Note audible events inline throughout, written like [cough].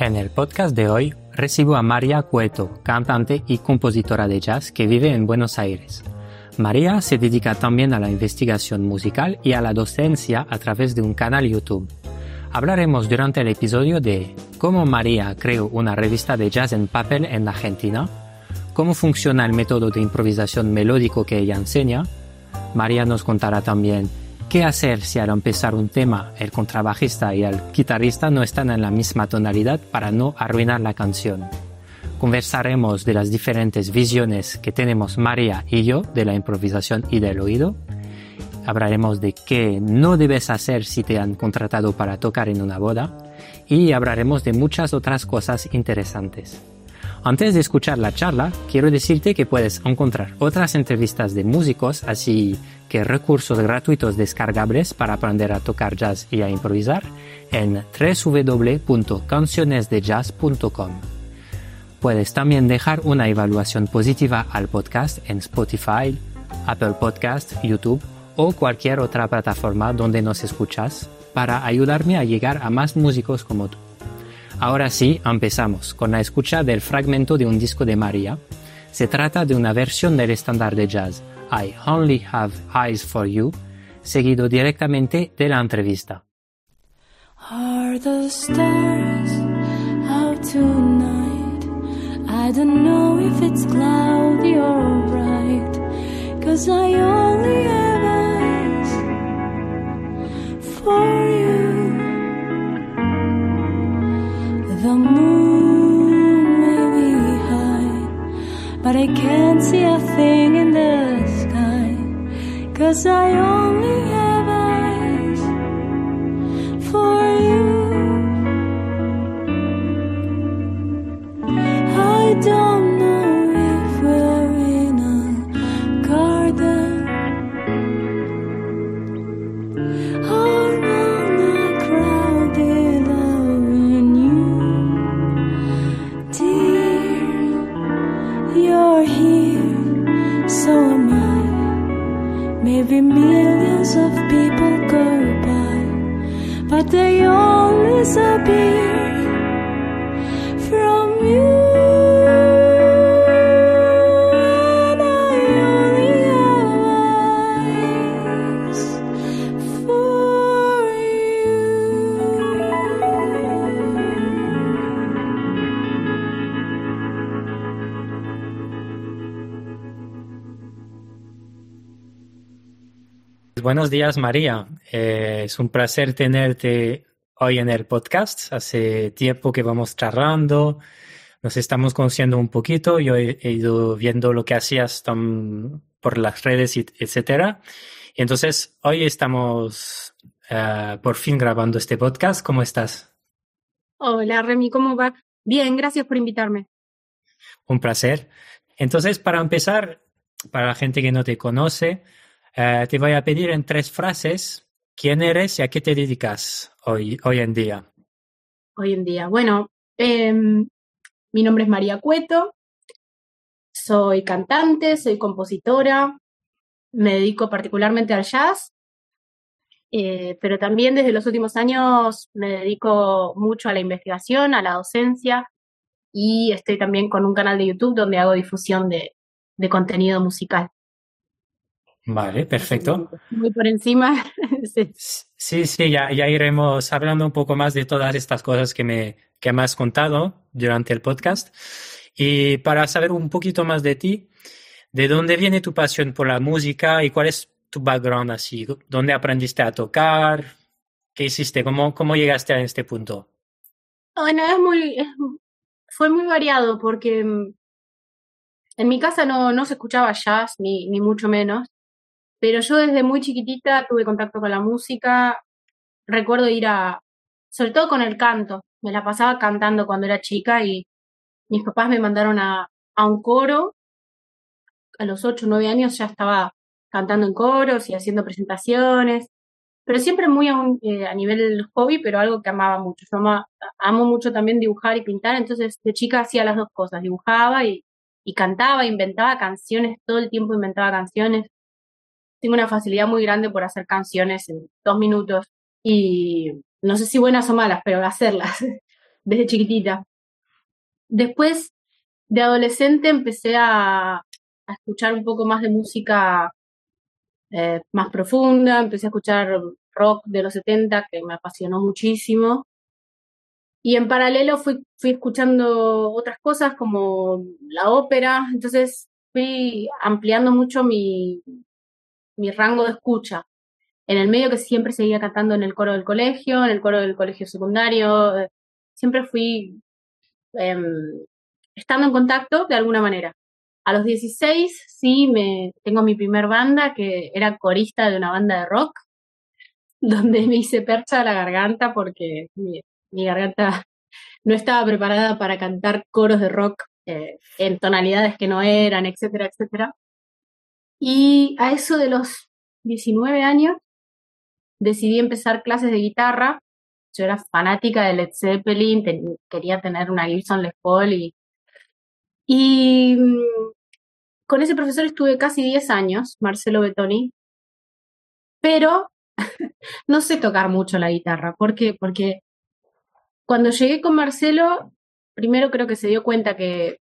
En el podcast de hoy recibo a María Cueto, cantante y compositora de jazz que vive en Buenos Aires. María se dedica también a la investigación musical y a la docencia a través de un canal YouTube. Hablaremos durante el episodio de cómo María creó una revista de jazz en papel en Argentina, cómo funciona el método de improvisación melódico que ella enseña. María nos contará también ¿Qué hacer si al empezar un tema el contrabajista y el guitarrista no están en la misma tonalidad para no arruinar la canción? Conversaremos de las diferentes visiones que tenemos María y yo de la improvisación y del oído. Hablaremos de qué no debes hacer si te han contratado para tocar en una boda. Y hablaremos de muchas otras cosas interesantes. Antes de escuchar la charla, quiero decirte que puedes encontrar otras entrevistas de músicos, así que recursos gratuitos descargables para aprender a tocar jazz y a improvisar en www.cancionesdejazz.com. Puedes también dejar una evaluación positiva al podcast en Spotify, Apple Podcast, YouTube o cualquier otra plataforma donde nos escuchas para ayudarme a llegar a más músicos como tú. Ahora sí, empezamos con la escucha del fragmento de un disco de María. Se trata de una versión del estándar de jazz I Only Have Eyes for You, seguido directamente de la entrevista. Are the stars out tonight? I don't know if it's cloudy or bright, I only have eyes for you. The moon may be high, but I can't see a thing in the sky. Cause I only have eyes for you. I don't Buenos días, María. Eh, es un placer tenerte hoy en el podcast. Hace tiempo que vamos charlando, nos estamos conociendo un poquito. Yo he, he ido viendo lo que hacías por las redes, etcétera. Y entonces hoy estamos eh, por fin grabando este podcast. ¿Cómo estás? Hola Remy, ¿cómo va? Bien, gracias por invitarme. Un placer. Entonces, para empezar, para la gente que no te conoce, eh, te voy a pedir en tres frases quién eres y a qué te dedicas hoy, hoy en día. Hoy en día. Bueno, em, mi nombre es María Cueto, soy cantante, soy compositora, me dedico particularmente al jazz, eh, pero también desde los últimos años me dedico mucho a la investigación, a la docencia y estoy también con un canal de YouTube donde hago difusión de, de contenido musical. Vale, perfecto. Muy por encima. [laughs] sí. Sí, sí, ya, ya iremos hablando un poco más de todas estas cosas que me, que me has contado durante el podcast. Y para saber un poquito más de ti, ¿de dónde viene tu pasión por la música y cuál es tu background así? ¿Dónde aprendiste a tocar? ¿Qué hiciste? ¿Cómo, cómo llegaste a este punto? Bueno, es muy, es- fue muy variado porque mm, en mi casa no, no se escuchaba jazz, ni, ni mucho menos, pero yo desde muy chiquitita tuve contacto con la música. Recuerdo ir a, sobre todo con el canto, me la pasaba cantando cuando era chica y mis papás me mandaron a, a un coro. A los 8 o 9 años ya estaba cantando en coros y haciendo presentaciones, pero siempre muy a, un, eh, a nivel hobby, pero algo que amaba mucho. Yo amo mucho también dibujar y pintar, entonces de chica hacía las dos cosas, dibujaba y, y cantaba, inventaba canciones, todo el tiempo inventaba canciones. Tengo una facilidad muy grande por hacer canciones en dos minutos y no sé si buenas o malas, pero hacerlas. [laughs] desde chiquitita. Después, de adolescente, empecé a, a escuchar un poco más de música eh, más profunda, empecé a escuchar rock de los 70, que me apasionó muchísimo. Y en paralelo fui, fui escuchando otras cosas como la ópera, entonces fui ampliando mucho mi, mi rango de escucha. En el medio que siempre seguía cantando en el coro del colegio, en el coro del colegio secundario, eh, siempre fui em, estando en contacto de alguna manera. A los 16 sí me tengo mi primer banda que era corista de una banda de rock [laughs] donde me hice percha la garganta porque mi, garganta [laughs] no estaba preparada para cantar coros de rock eh, en tonalidades que no eran, etcétera, etcétera. Y a eso de los 19 años decidí empezar clases de guitarra. Yo era fanática de Led Zeppelin, quería tener una Gibson Les Paul y, y mm, con ese profesor estuve casi 10 años, Marcelo Betoni, pero [laughs] no sé tocar mucho la guitarra. ¿Por qué? Porque cuando llegué con Marcelo, primero creo que se dio cuenta que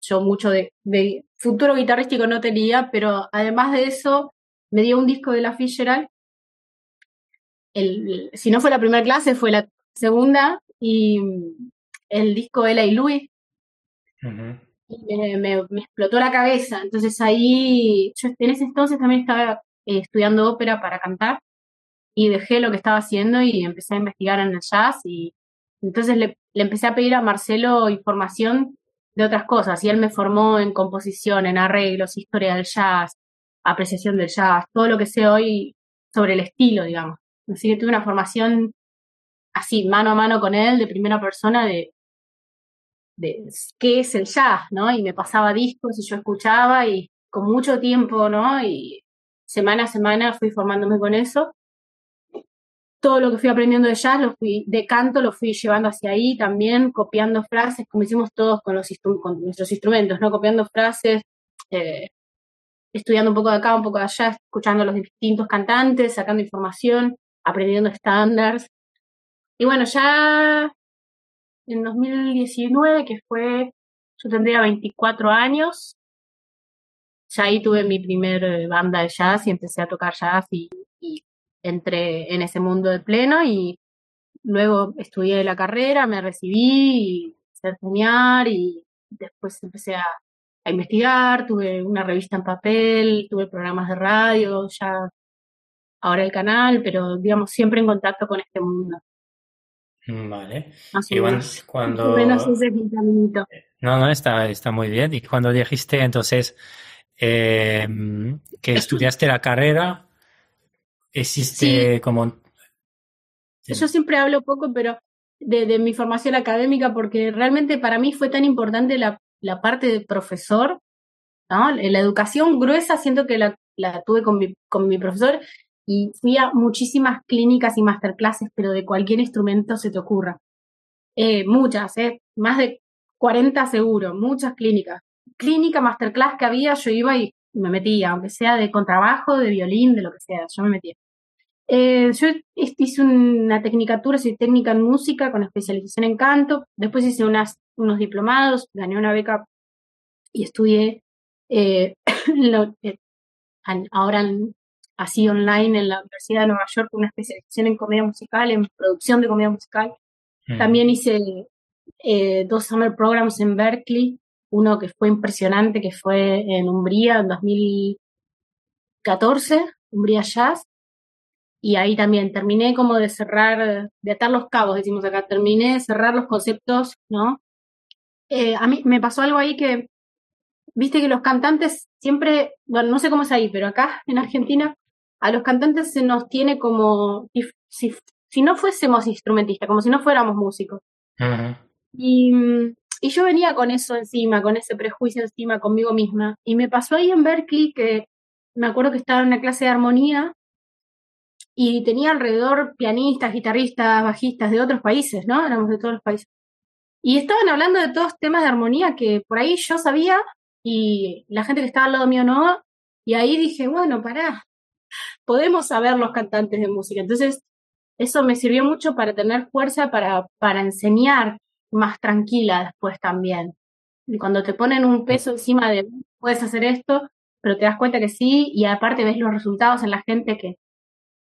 yo mucho de, futuro guitarrístico no tenía, pero además de eso, me dio un disco de la Fitzgerald. El, si no fue la primera clase, fue la segunda, y el disco Ella y Louis. y me, explotó la cabeza. Entonces ahí, yo en ese entonces también estaba eh, estudiando ópera para cantar y dejé lo que estaba haciendo y empecé a investigar en el jazz y entonces le, empecé a pedir a Marcelo información de otras cosas y él me formó en composición, en arreglos, historia del jazz, apreciación del jazz, todo lo que sé hoy sobre el estilo, digamos. Así que tuve una formación así, mano a mano con él, de primera persona, de, de qué es el jazz, ¿no? Y me pasaba discos y yo escuchaba y con mucho tiempo, ¿no? Y semana a semana fui formándome con eso todo lo que fui aprendiendo de jazz, lo fui, de canto, lo fui llevando hacia ahí también, copiando frases, como hicimos todos con, los con nuestros instrumentos, ¿no? Copiando frases, eh, estudiando un poco de acá, un poco de allá, escuchando a los distintos cantantes, sacando información, aprendiendo estándares. Y bueno, ya en 2019, que fue, yo tendría 24 años, ya ahí tuve mi primer eh, banda de jazz y empecé a tocar jazz y entré en ese mundo de pleno y luego estudié la carrera, me recibí y empecé a enseñar y después empecé a, investigar, tuve una revista en papel, tuve programas de radio, ya ahora el canal, pero digamos siempre en contacto con este mundo. Vale. y cuando... No, no, está, está muy bien. Y cuando dijiste entonces eh, que estudiaste la carrera, existe como... Yo siempre hablo poco, pero de, mi formación académica, porque realmente para mí fue tan importante la, la parte de profesor, ¿no? La educación gruesa siento que la, la tuve con mi, con mi profesor y fui a muchísimas clínicas y masterclasses, pero de cualquier instrumento se te ocurra. Eh, muchas, eh, más de 40 seguro, muchas clínicas. Clínica, masterclass que había, yo iba y me metía, aunque sea de contrabajo, de violín, de lo que sea, yo me metía. Eh, yo hice una tecnicatura, soy técnica en música con especialización en canto, después hice unas, unos diplomados, gané una beca y estudié eh, [laughs] eh, ahora así online en la Universidad de Nueva York una especialización en comedia musical, en producción de comedia musical. Mm. También hice dos summer programs en Berkeley, uno que fue impresionante, que fue en Umbría en 2014, Umbría Jazz, y ahí también terminé como de cerrar, de atar los cabos, decimos acá, terminé de cerrar los conceptos, ¿no? Eh, a mí me pasó algo ahí que, viste que los cantantes siempre, bueno, no sé cómo es ahí, pero acá en Argentina, a los cantantes se nos tiene como, si, si, no fuésemos instrumentistas, como si no fuéramos músicos. y, y yo venía con eso encima, con ese prejuicio encima conmigo misma. Y me pasó ahí en Berkeley que me acuerdo que estaba en una clase de armonía y tenía alrededor pianistas, guitarristas, bajistas de otros países, ¿no? Éramos de todos los países. Y estaban hablando de todos temas de armonía que por ahí yo sabía y la gente que estaba al lado mío no. Y ahí dije, bueno, pará, podemos saber los cantantes de música. Entonces, eso me sirvió mucho para tener fuerza para, para enseñar más tranquila después también. Y cuando te ponen un peso encima de puedes hacer esto, pero te das cuenta que sí, y aparte ves los resultados en la gente que,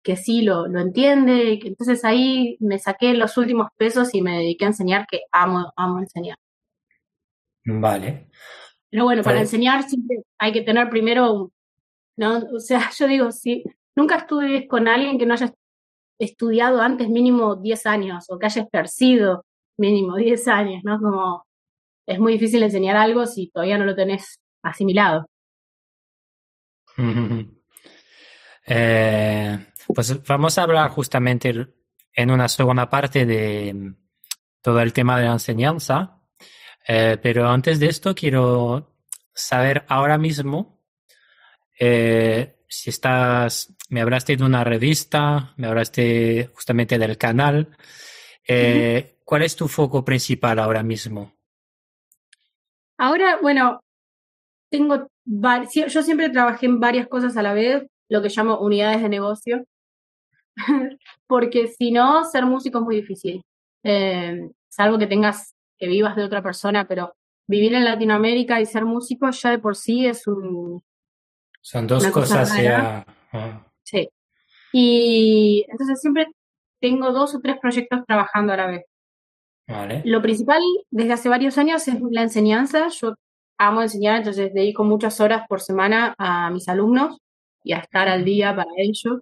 que sí lo, lo entiende, que entonces ahí me saqué los últimos pesos y me dediqué a enseñar, que amo, amo enseñar. Vale. Pero bueno, para pues enseñar siempre hay que tener primero, ¿no? O sea, [laughs] yo digo, si nunca estudies con alguien que no haya estudiado antes mínimo 10 años o que haya ejercido mínimo 10 años, ¿no? Como es muy difícil enseñar algo si todavía no lo tenés asimilado. [laughs] Eh, pues vamos a hablar justamente en una segunda parte de todo el tema de la enseñanza, eh, pero antes de esto quiero saber ahora mismo eh, si estás, me hablaste de una revista, me hablaste justamente del canal. ¿Cuál es tu foco principal ahora mismo? Ahora, bueno, tengo, yo siempre trabajé en varias cosas a la vez, lo que llamo unidades de negocio, [laughs] porque si no, ser músico es muy difícil, eh, salvo que tengas, que vivas de otra persona, pero vivir en Latinoamérica y ser músico ya de por sí es un... Son dos cosas ya... Ah. Sí. Y entonces siempre tengo dos o tres proyectos trabajando a la vez. Lo principal desde hace varios años es la enseñanza. Yo amo enseñar, entonces dedico muchas horas por semana a mis alumnos y a estar al día para ellos.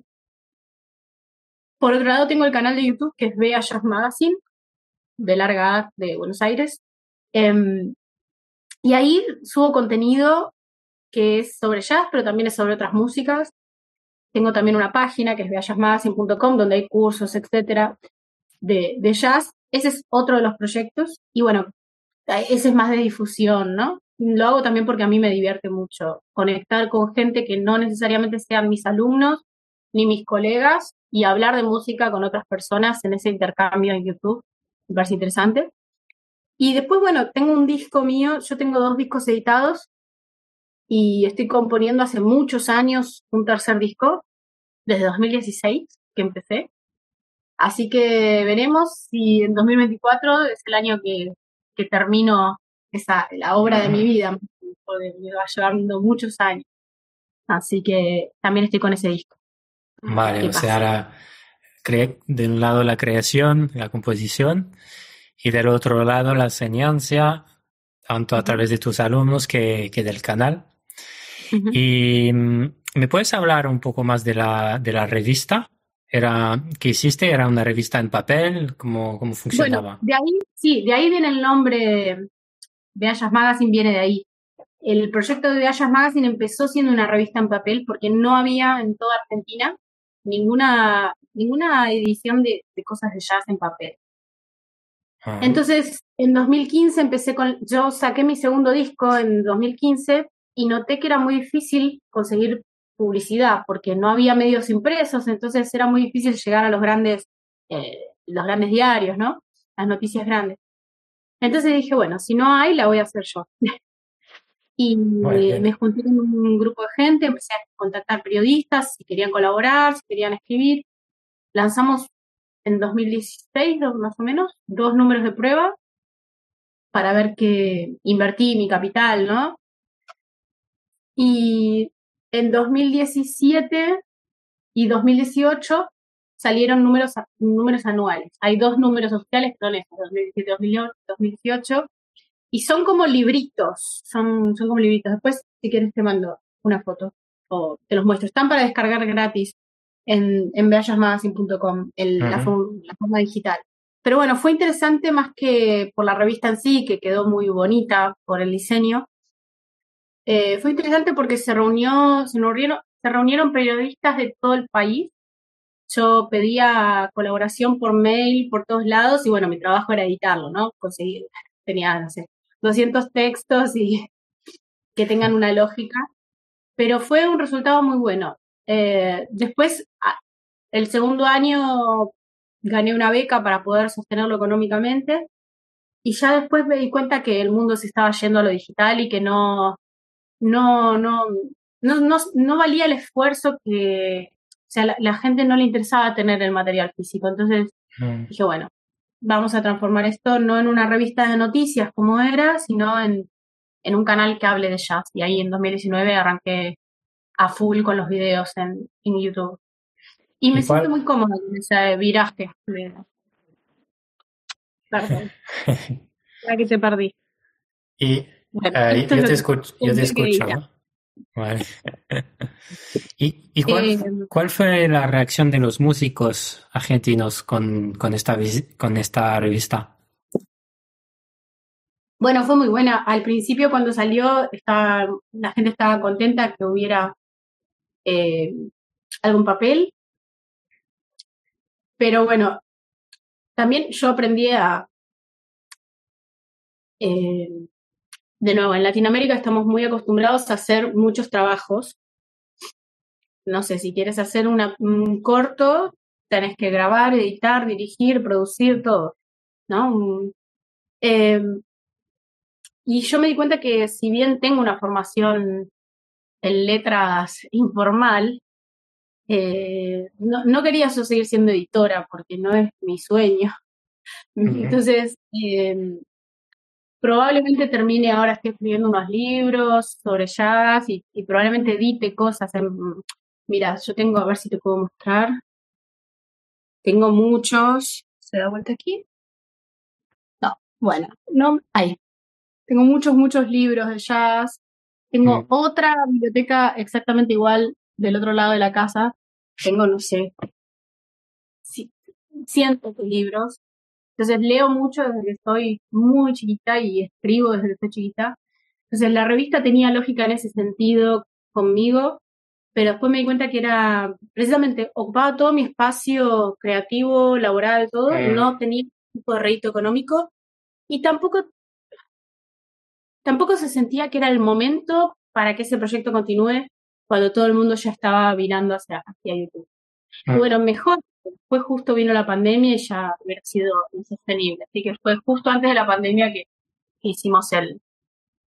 Por otro lado, tengo el canal de YouTube que es Bea Jazz Magazine, de larga de Buenos Aires. Em, y ahí subo contenido que es sobre jazz, pero también es sobre otras músicas. Tengo también una página que es beajazzmagazine.com donde hay cursos, etcétera, de, de jazz. Ese es otro de los proyectos y bueno, ese es más de difusión, ¿no? Lo hago también porque a mí me divierte mucho conectar con gente que no necesariamente sean mis alumnos ni mis colegas y hablar de música con otras personas en ese intercambio en YouTube. Me parece interesante. Y después, bueno, tengo un disco mío, yo tengo dos discos editados y estoy componiendo hace muchos años un tercer disco, desde 2016 que empecé. Así que veremos si en 2024 es el año que, que termino esa, la obra de mi vida, me va llevando muchos años. Así que también estoy con ese disco. Vale, o sea, ahora de un lado la creación, la composición, y del otro lado la enseñanza, tanto a través de tus alumnos que, que del canal. Y mm, me puedes hablar un poco más de la, de la revista era que hiciste era una revista en papel cómo, cómo funcionaba bueno, de ahí sí de ahí viene el nombre de Ayas Magazine viene de ahí. El proyecto de Ayas Magazine empezó siendo una revista en papel porque no había en toda Argentina ninguna ninguna edición de, cosas de jazz en papel. Ah. entonces en 2015 empecé con yo saqué mi segundo disco en 2015 y noté que era muy difícil conseguir publicidad, porque no había medios impresos, entonces era muy difícil llegar a los grandes, eh, los grandes diarios, ¿no? Las noticias grandes. Entonces dije, bueno, si no hay, la voy a hacer yo. [laughs] y me junté con un grupo de gente, empecé a contactar periodistas, si querían colaborar, si querían escribir. Lanzamos en 2016, más o menos, dos números de prueba para ver que invertí mi capital, ¿no? Y en 2017 y 2018 salieron números, números anuales. Hay dos números oficiales, que son estos, 2017 2018, y son como libritos, son, son como libritos. Después, si quieres, te mando una foto o te los muestro. Están para descargar gratis en, en beallasmagazine.com, la, la forma digital. Pero bueno, fue interesante más que por la revista en sí, que quedó muy bonita por el diseño, eh, fue interesante porque se reunió, se reunieron, se reunieron periodistas de todo el país. Yo pedía colaboración por mail, por todos lados, y bueno, mi trabajo era editarlo, ¿no? Conseguir, tenía, no sé, 200 textos y [laughs] que tengan una lógica. Pero fue un resultado muy bueno. Eh, después, el segundo año gané una beca para poder sostenerlo económicamente y ya después me di cuenta que el mundo se estaba yendo a lo digital y que no, no, no, no, no, no valía el esfuerzo que, o sea, la, la, gente no le interesaba tener el material físico. Entonces mm. dije, bueno, vamos a transformar esto no en una revista de noticias como era, sino en, en un canal que hable de jazz. Y ahí en 2019 arranqué a full con los videos en, en YouTube. Y me siento muy cómoda en ese viraje. [laughs] Perdón. ya que te perdí. Y eh, yo, te escucho, yo te escucho. Vale. [laughs] ¿Y, y cuál, eh, cuál, fue la reacción de los músicos argentinos con, con, esta, con esta revista? Bueno, fue muy buena. Al principio cuando salió, estaba, la gente estaba contenta que hubiera eh, algún papel. Pero bueno, también yo aprendí a... Eh, de nuevo, en Latinoamérica estamos muy acostumbrados a hacer muchos trabajos. No sé, si quieres hacer un corto, tenés que grabar, editar, dirigir, producir, todo, ¿no? Eh, y yo me di cuenta que si bien tengo una formación en letras informal, eh, no, no, quería yo seguir siendo editora porque no es mi sueño. Entonces, eh, probablemente termine ahora estoy escribiendo unos libros sobre jazz y, probablemente edite cosas. mira, yo tengo, a ver si te puedo mostrar. Tengo muchos. ¿Se da vuelta aquí? No, bueno, no, ahí. Tengo muchos, muchos libros de jazz. Tengo otra biblioteca exactamente igual del otro lado de la casa. Tengo, no sé, cientos de libros. Entonces leo mucho desde que estoy muy chiquita y escribo desde que estoy chiquita. Entonces la revista tenía lógica en ese sentido conmigo, pero después me di cuenta que era precisamente ocupaba todo mi espacio creativo, laboral, todo, no tenía ningún tipo de rédito económico y tampoco tampoco se sentía que era el momento para que ese proyecto continúe cuando todo el mundo ya estaba virando hacia, hacia YouTube. Y ah. bueno, mejor Después justo vino la pandemia y ya hubiera sido insostenible. Así que fue justo antes de la pandemia que, hicimos el...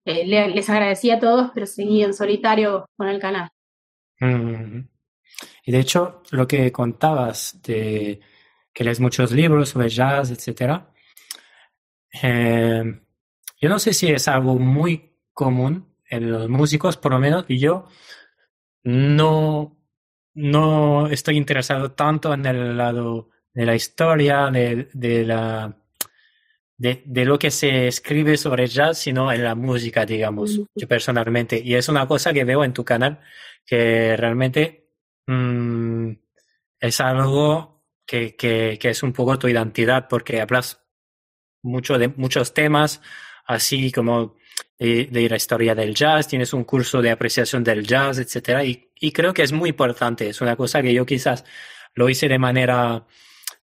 Eh, les agradecí a todos, pero seguí en solitario con el canal. Mm. Y de hecho, lo que contabas de que lees muchos libros sobre jazz, etcétera, eh, yo no sé si es algo muy común en los músicos, por lo menos, y yo no no estoy interesado tanto en el lado de la historia, de, de la de, de, lo que se escribe sobre jazz, sino en la música, digamos, yo personalmente. Y es una cosa que veo en tu canal, que realmente mm, es algo que, que, que, es un poco tu identidad, porque hablas mucho de muchos temas, así como de, la historia del jazz, tienes un curso de apreciación del jazz, etcétera, y, y creo que es muy importante. Es una cosa que yo quizás lo hice de manera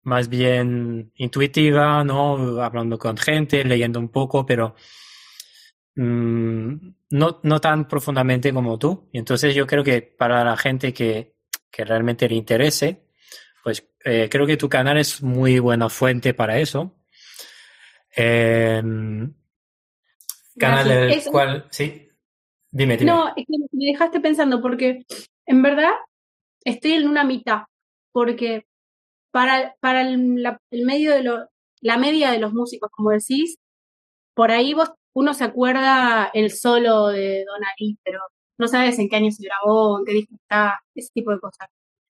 más bien intuitiva, ¿no? Hablando con gente, leyendo un poco, pero mm, no, no tan profundamente como tú. Y entonces yo creo que para la gente que, que realmente le interese, pues eh, creo que tu canal es muy buena fuente para eso. Eh, canal en el cual, sí, dime, dime. No, es que me dejaste pensando porque en verdad estoy en una mitad, porque para, para el, medio de lo, la media de los músicos, como decís, por ahí vos uno se acuerda el solo de Don Ali, pero no sabes en qué año se grabó, en qué disco está, ese tipo de cosas.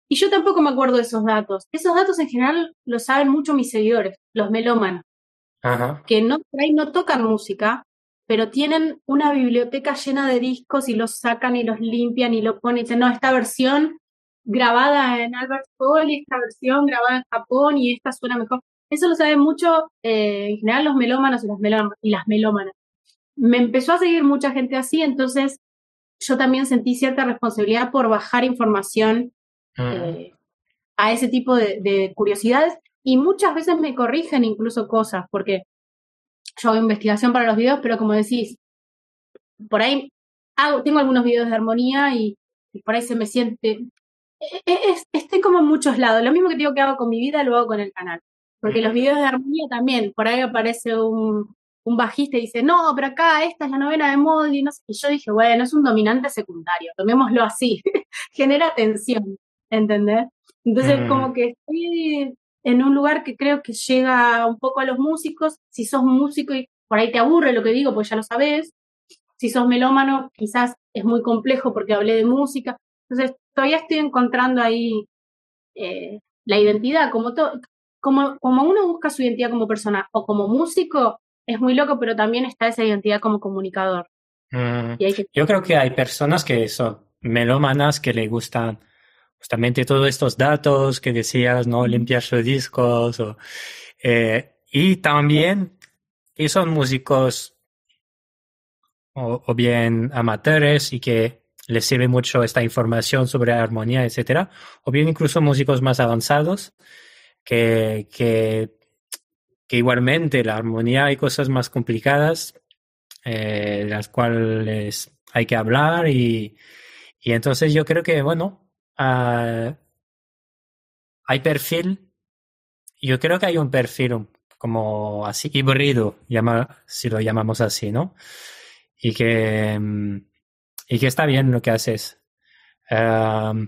Y yo tampoco me acuerdo de esos datos. Esos datos en general los saben mucho mis seguidores, los melómanos, que no, por ahí no tocan música, pero tienen una biblioteca llena de discos y los sacan y los limpian y lo ponen y dicen, no, esta versión grabada en Albert Hall y esta versión grabada en Japón y esta suena mejor. Eso lo saben mucho eh, en general los melómanos y, y las melómanas. Me empezó a seguir mucha gente así, entonces yo también sentí cierta responsabilidad por bajar información ah. eh, a ese tipo de curiosidades y muchas veces me corrigen incluso cosas, porque yo hago investigación para los videos, pero como decís, por ahí hago, tengo algunos videos de armonía y, por ahí se me siente. E, e, estoy como en muchos lados. Lo mismo que digo que hago con mi vida, lo hago con el canal. Porque los videos de armonía también, por ahí aparece un, un bajista y dice, no, pero acá esta es la novena de Moldy, no sé. Y yo dije, bueno, es un dominante secundario, tomémoslo así. [laughs] Genera tensión, ¿entendés? Entonces, como que estoy en un lugar que creo que llega un poco a los músicos. Si sos músico y por ahí te aburre lo que digo, pues ya lo sabes. Si sos melómano, quizás es muy complejo porque hablé de música. Entonces, todavía estoy encontrando ahí eh, la identidad, como, como, como uno busca su identidad como persona o como músico, es muy loco, pero también está esa identidad como comunicador. Mm, yo creo que hay personas que son melómanas que le gustan justamente todos estos datos que decías, ¿no? Limpiar sus discos. O, eh, y también que son músicos o, bien amateurs y que les sirve mucho esta información sobre armonía, etcétera, o bien incluso músicos más avanzados que, que, que igualmente la armonía hay cosas más complicadas eh, las cuales hay que hablar y, y entonces yo creo que, bueno, uh, hay perfil, yo creo que hay un perfil como así híbrido, llama, si lo llamamos así, ¿no? Y que, mm, y que está bien lo que haces. Uh,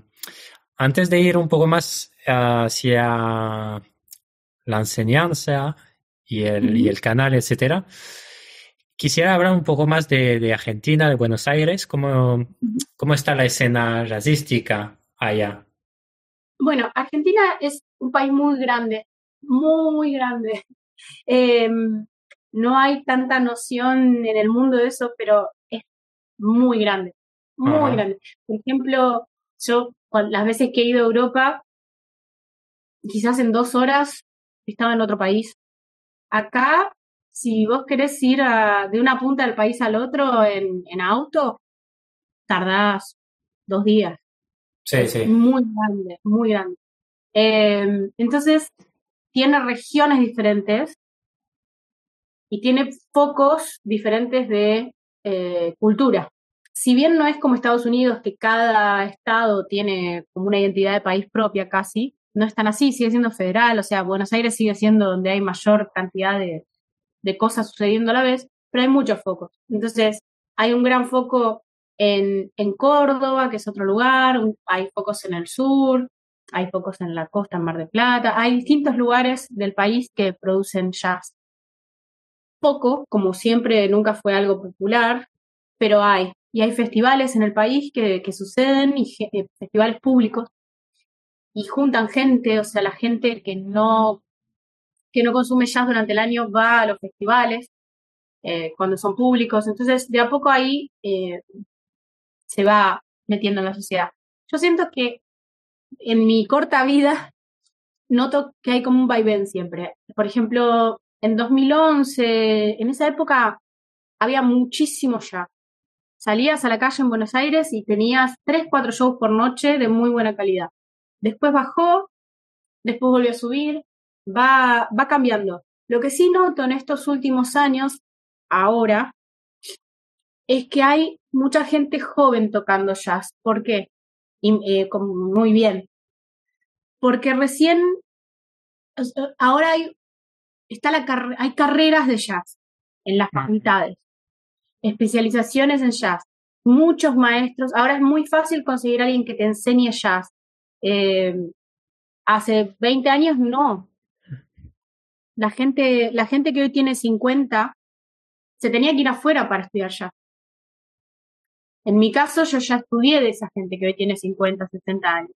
antes de ir un poco más hacia la enseñanza y el, y el canal, etcétera, Quisiera hablar un poco más de, Argentina, de Buenos Aires. ¿Cómo, ¿Cómo está la escena jazzística allá? Bueno, Argentina es un país muy grande, muy grande. [laughs] Em, no hay tanta noción en el mundo de eso, pero es muy grande, muy grande. Por ejemplo, yo las veces que he ido a Europa, quizás en dos horas estaba en otro país. Acá si vos querés ir de una punta del país al otro en, auto, tardás dos días. Sí, sí. Muy grande, muy grande. Em, entonces, tiene regiones diferentes y tiene focos diferentes de eh, cultura. Si bien no es como Estados Unidos, que cada estado tiene como una identidad de país propia casi, no es tan así, sigue siendo federal, o sea, Buenos Aires sigue siendo donde hay mayor cantidad de, de cosas sucediendo a la vez, pero hay muchos focos. Entonces, hay un gran foco en, Córdoba, que es otro lugar, hay focos en el sur, hay focos en la costa, en Mar de Plata, hay distintos lugares del país que producen jazz. Poco, como siempre, nunca fue algo popular, pero hay. Y hay festivales en el país que, que suceden, y eh, festivales públicos, y juntan gente, o sea, la gente que no que no consume jazz durante el año va a los festivales eh, cuando son públicos. Entonces, de a poco ahí eh, se va metiendo en la sociedad. Yo siento que en mi corta vida [laughs] noto que hay como un vaivén siempre. Por ejemplo, en 2011, en esa época había muchísimo jazz. Salías a la calle en Buenos Aires y tenías tres, cuatro shows por noche de muy buena calidad. Después bajó, después volvió a subir, va, va cambiando. Lo que sí noto en estos últimos años, ahora, es que hay mucha gente joven tocando jazz. ¿Por qué? Eh, muy bien. Porque recién, ahora hay, está la hay carreras de jazz en las facultades, especializaciones en jazz, muchos maestros. Ahora es muy fácil conseguir a alguien que te enseñe jazz. Eh, hace 20 años no, la gente, la gente que hoy tiene 50 se tenía que ir afuera para estudiar ya. En mi caso, yo ya estudié de esa gente que hoy tiene 50, 60 años.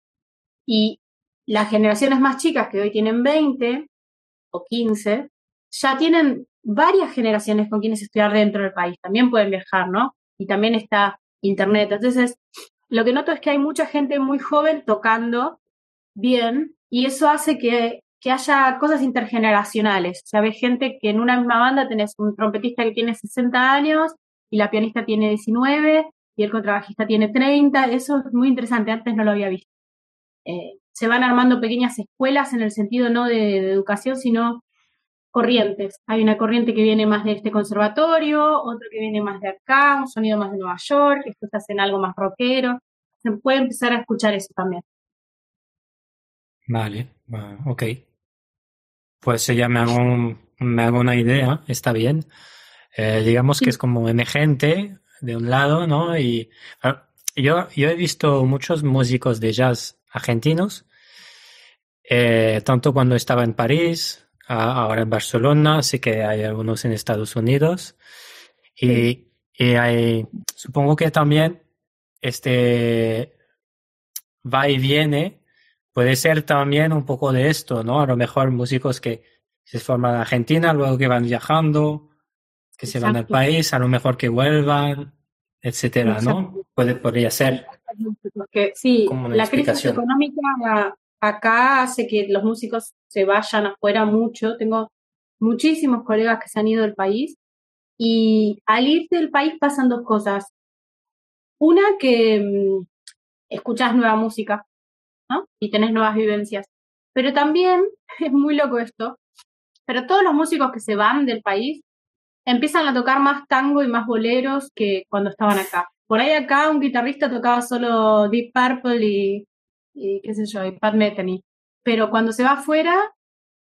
Y las generaciones más chicas que hoy tienen 20 o 15, ya tienen varias generaciones con quienes estudiar dentro del país. También pueden viajar, ¿no? Y también está Internet. Entonces, lo que noto es que hay mucha gente muy joven tocando bien y eso hace que que haya cosas intergeneracionales. O sea, ves gente que en una misma banda tenés un trompetista que tiene 60 años y la pianista tiene 19 y el contrabajista tiene 30. Eso es muy interesante, antes no lo había visto. Eh, se van armando pequeñas escuelas en el sentido no de, educación, sino corrientes. Hay una corriente que viene más de este conservatorio, otro que viene más de acá, un sonido más de Nueva York, estos hacen algo más rockero. Se puede empezar a escuchar eso también. Vale, ok. Pues ya me hago, me hago una idea, está bien. Eh, digamos que es como emergente de un lado, ¿no? Y ah, yo, yo he visto muchos músicos de jazz argentinos eh, tanto cuando estaba en París, ahora en Barcelona, sí que hay algunos en Estados Unidos. Y, y hay, supongo que también este va y viene puede ser también un poco de esto, ¿no? A lo mejor músicos que se forman en Argentina, luego que van viajando, que se van al país, a lo mejor que vuelvan, etcétera, ¿no? Puede, podría ser. Porque, sí, la crisis económica acá hace que los músicos se vayan afuera mucho. Tengo muchísimos colegas que se han ido del país y al irte del país pasan dos cosas. Una, que mm, escuchas nueva música, ¿no? Y tenés nuevas vivencias. Pero también, [laughs] es muy loco esto, pero todos los músicos que se van del país empiezan a tocar más tango y más boleros que cuando estaban acá. Por ahí acá un guitarrista tocaba solo Deep Purple y, qué sé yo, y Pat Metheny. Pero cuando se va afuera,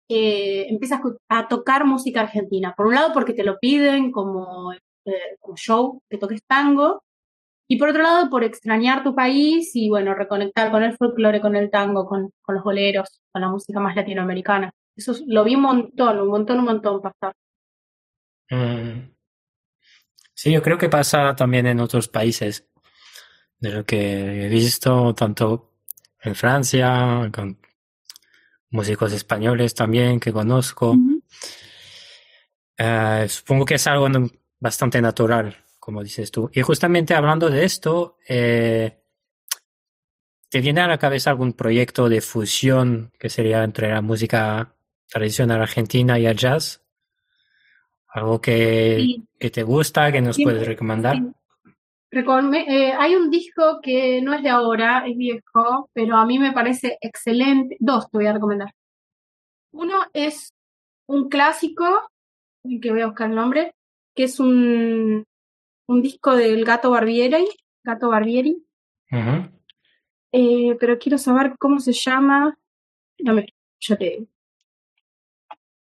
eh, empiezas a tocar música argentina. Por un lado porque te lo piden como, eh, como show, que toques tango. Y por otro lado, por extrañar tu país y, bueno, reconectar con el folclore, con el tango, con, con los boleros, con la música más latinoamericana. Eso lo vi un montón, un montón, un montón pasar. Mm. Sí, yo creo que pasa también en otros países, de lo que he visto, tanto en Francia, con músicos españoles también que conozco. Eh, supongo que es algo bastante natural, como dices tú. Y justamente hablando de esto, eh, ¿te viene a la cabeza algún proyecto de fusión que sería entre la música tradicional argentina y el jazz? ¿Algo que, que te gusta, que nos puedes recomendar? Eh, hay un disco que no es de ahora, es viejo, pero a mí me parece excelente. Dos te voy a recomendar. Uno es un clásico, que voy a buscar el nombre, que es un, un disco del Gato Barbieri, Gato Barbieri. Eh, pero quiero saber cómo se llama. No me, yo te,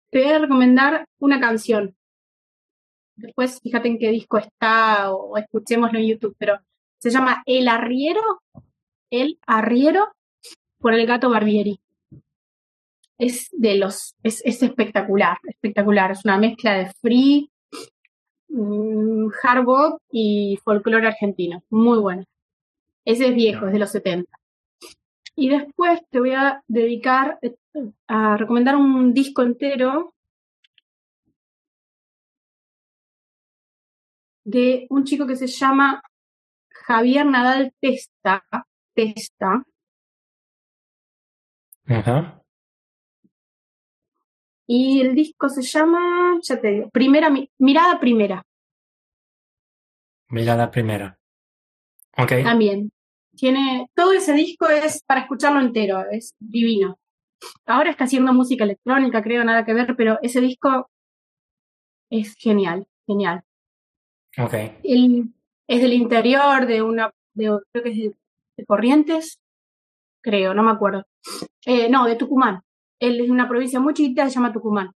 te voy a recomendar una canción Después fíjate en qué disco está o, escuchémoslo en YouTube, pero se llama El Arriero, El Arriero por el gato Barbieri. Es de los, es, espectacular, espectacular. Es una mezcla de free, mm, hard bop y folclore argentino. Muy bueno. Ese es viejo, es de los 70. Y después te voy a dedicar eh, a recomendar un disco entero de un chico que se llama Javier Nadal Testa. Testa. Ajá. Y el disco se llama, ya te digo, primera, Mirada Primera. Mirada Primera. Ok. También. Tiene, todo ese disco es para escucharlo entero, es divino. Ahora está haciendo música electrónica, creo, nada que ver, pero ese disco es genial, genial. Okay. es del interior de una, de, creo que es de, Corrientes, creo, no me acuerdo. Eh, no, de Tucumán. Él es una provincia muy chiquita, se llama Tucumán.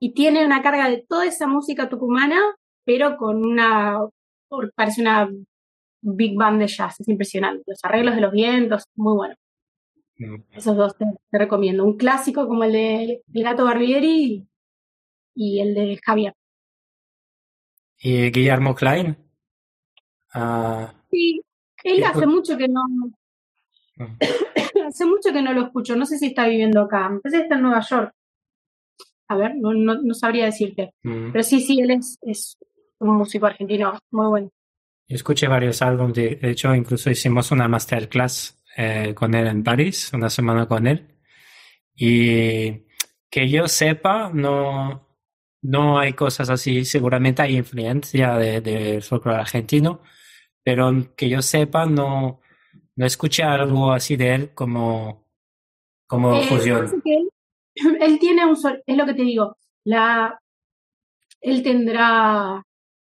Y tiene una carga de toda esa música tucumana, pero con una, parece una big band de jazz, es impresionante. Los arreglos de los vientos, muy bueno. Mm. Esos dos te, recomiendo. Un clásico como el de El Gato Barbieri y el de Javier. ¿Y Guillermo Klein? Ah, sí, él hace mucho que no. Mm. [coughs] hace mucho que no lo escucho. No sé si está viviendo acá. Me parece que está en Nueva York. A ver, no, no, sabría decirte. Mm. Pero sí, sí, él es, es un músico argentino muy bueno. Yo escuché varios álbumes, de, hecho incluso hicimos una masterclass eh, con él en París, una semana con él. Y que yo sepa, no, no hay cosas así, seguramente hay influencia del de folclore argentino, pero que yo sepa, no, no escuché algo así de él como, como eh, fusión. [clears throat] Él, tiene un sol, es lo que te digo, la, él tendrá,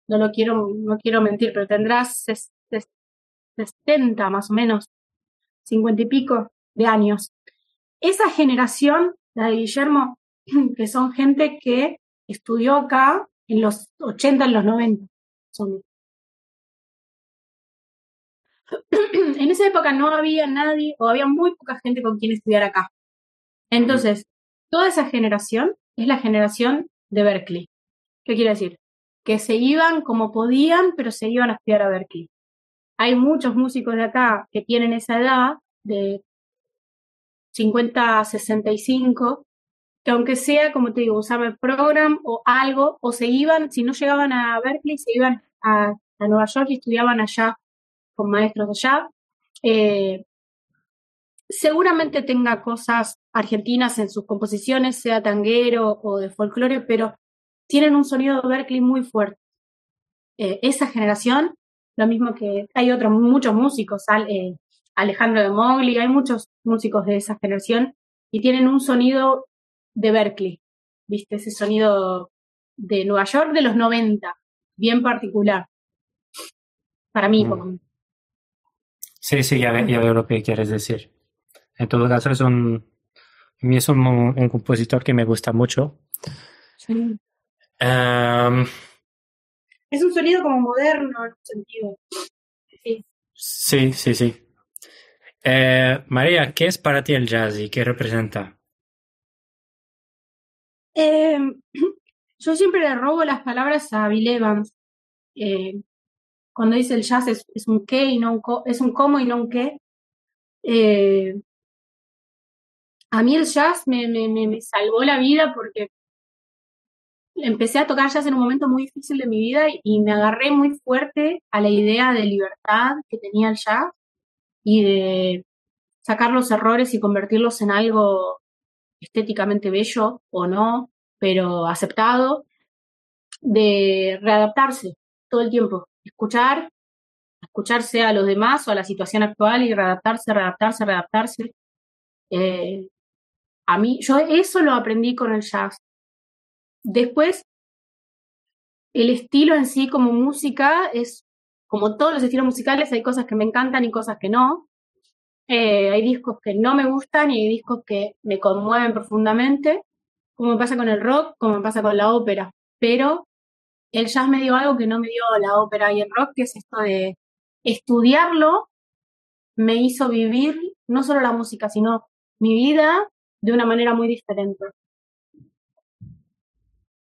no lo quiero, no quiero mentir, pero tendrá 60 más o menos, 50 y pico de años. Esa generación, la de Guillermo, [clears throat] que son gente que estudió acá en los 80, en los 90. [clears throat] en esa época no había nadie o había muy poca gente con quien estudiar acá. Entonces, toda esa generación es la generación de Berkeley. ¿Qué quiere decir? Que se iban como podían, pero se iban a estudiar a Berkeley. Hay muchos músicos de acá que tienen esa edad, de 50 a 65, que aunque sea, como te digo, usaba el program o algo, o se iban, si no llegaban a Berkeley, se iban a, Nueva York y estudiaban allá con maestros allá. Eh, seguramente tenga cosas argentinas en sus composiciones, sea tanguero o de folclore, pero tienen un sonido de Berkeley muy fuerte. Eh, esa generación, lo mismo que hay otros, muchos músicos, eh, Alejandro de Mogli, hay muchos músicos de esa generación y tienen un sonido de Berkeley, ¿viste? Ese sonido de Nueva York de los 90, bien particular. Para mí, mm. Sí, sí, ya, veo lo que quieres decir. En todo caso, es un, es un, compositor que me gusta mucho. Sí. es un sonido como moderno en un sentido. Sí, sí, sí. sí. Eh, María, ¿qué es para ti el jazz y qué representa? Eh, [clears throat] yo siempre le robo las palabras a Bill Evans. Eh, cuando dice el jazz es, un qué y no un es un cómo y no un qué. Eh, a mí el jazz me, me, me, salvó la vida porque empecé a tocar jazz en un momento muy difícil de mi vida y me agarré muy fuerte a la idea de libertad que tenía el jazz y de sacar los errores y convertirlos en algo estéticamente bello o no, pero aceptado, de readaptarse todo el tiempo, escuchar, escucharse a los demás o a la situación actual y readaptarse, readaptarse, readaptarse. Eh, a mí, yo eso lo aprendí con el jazz. Después, el estilo en sí como música es, como todos los estilos musicales, hay cosas que me encantan y cosas que no. Eh, hay discos que no me gustan y hay discos que me conmueven profundamente, como pasa con el rock, como pasa con la ópera. Pero el jazz me dio algo que no me dio la ópera y el rock, que es esto de estudiarlo, me hizo vivir no solo la música, sino mi vida de una manera muy diferente.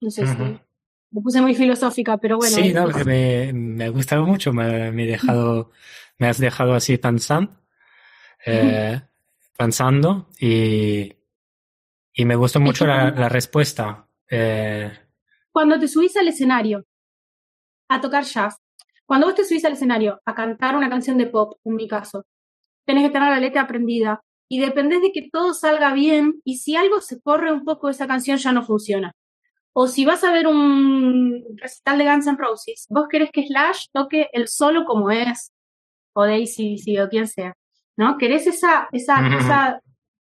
No sé si me puse muy filosófica, pero bueno. Sí, no, me, me ha gustado mucho, me, me, he dejado, me has dejado así pensando eh, pensando y, y, me gustó mucho la, la respuesta. Eh, cuando te subís al escenario a tocar jazz, cuando vos te subís al escenario a cantar una canción de pop, en mi caso, tenés que tener la letra aprendida y dependés de que todo salga bien y si algo se corre un poco esa canción ya no funciona. O si vas a ver un recital de Guns N' Roses, vos querés que Slash toque el solo como es, o Daisy, o quien sea. ¿No? Querés esa, esa, esa,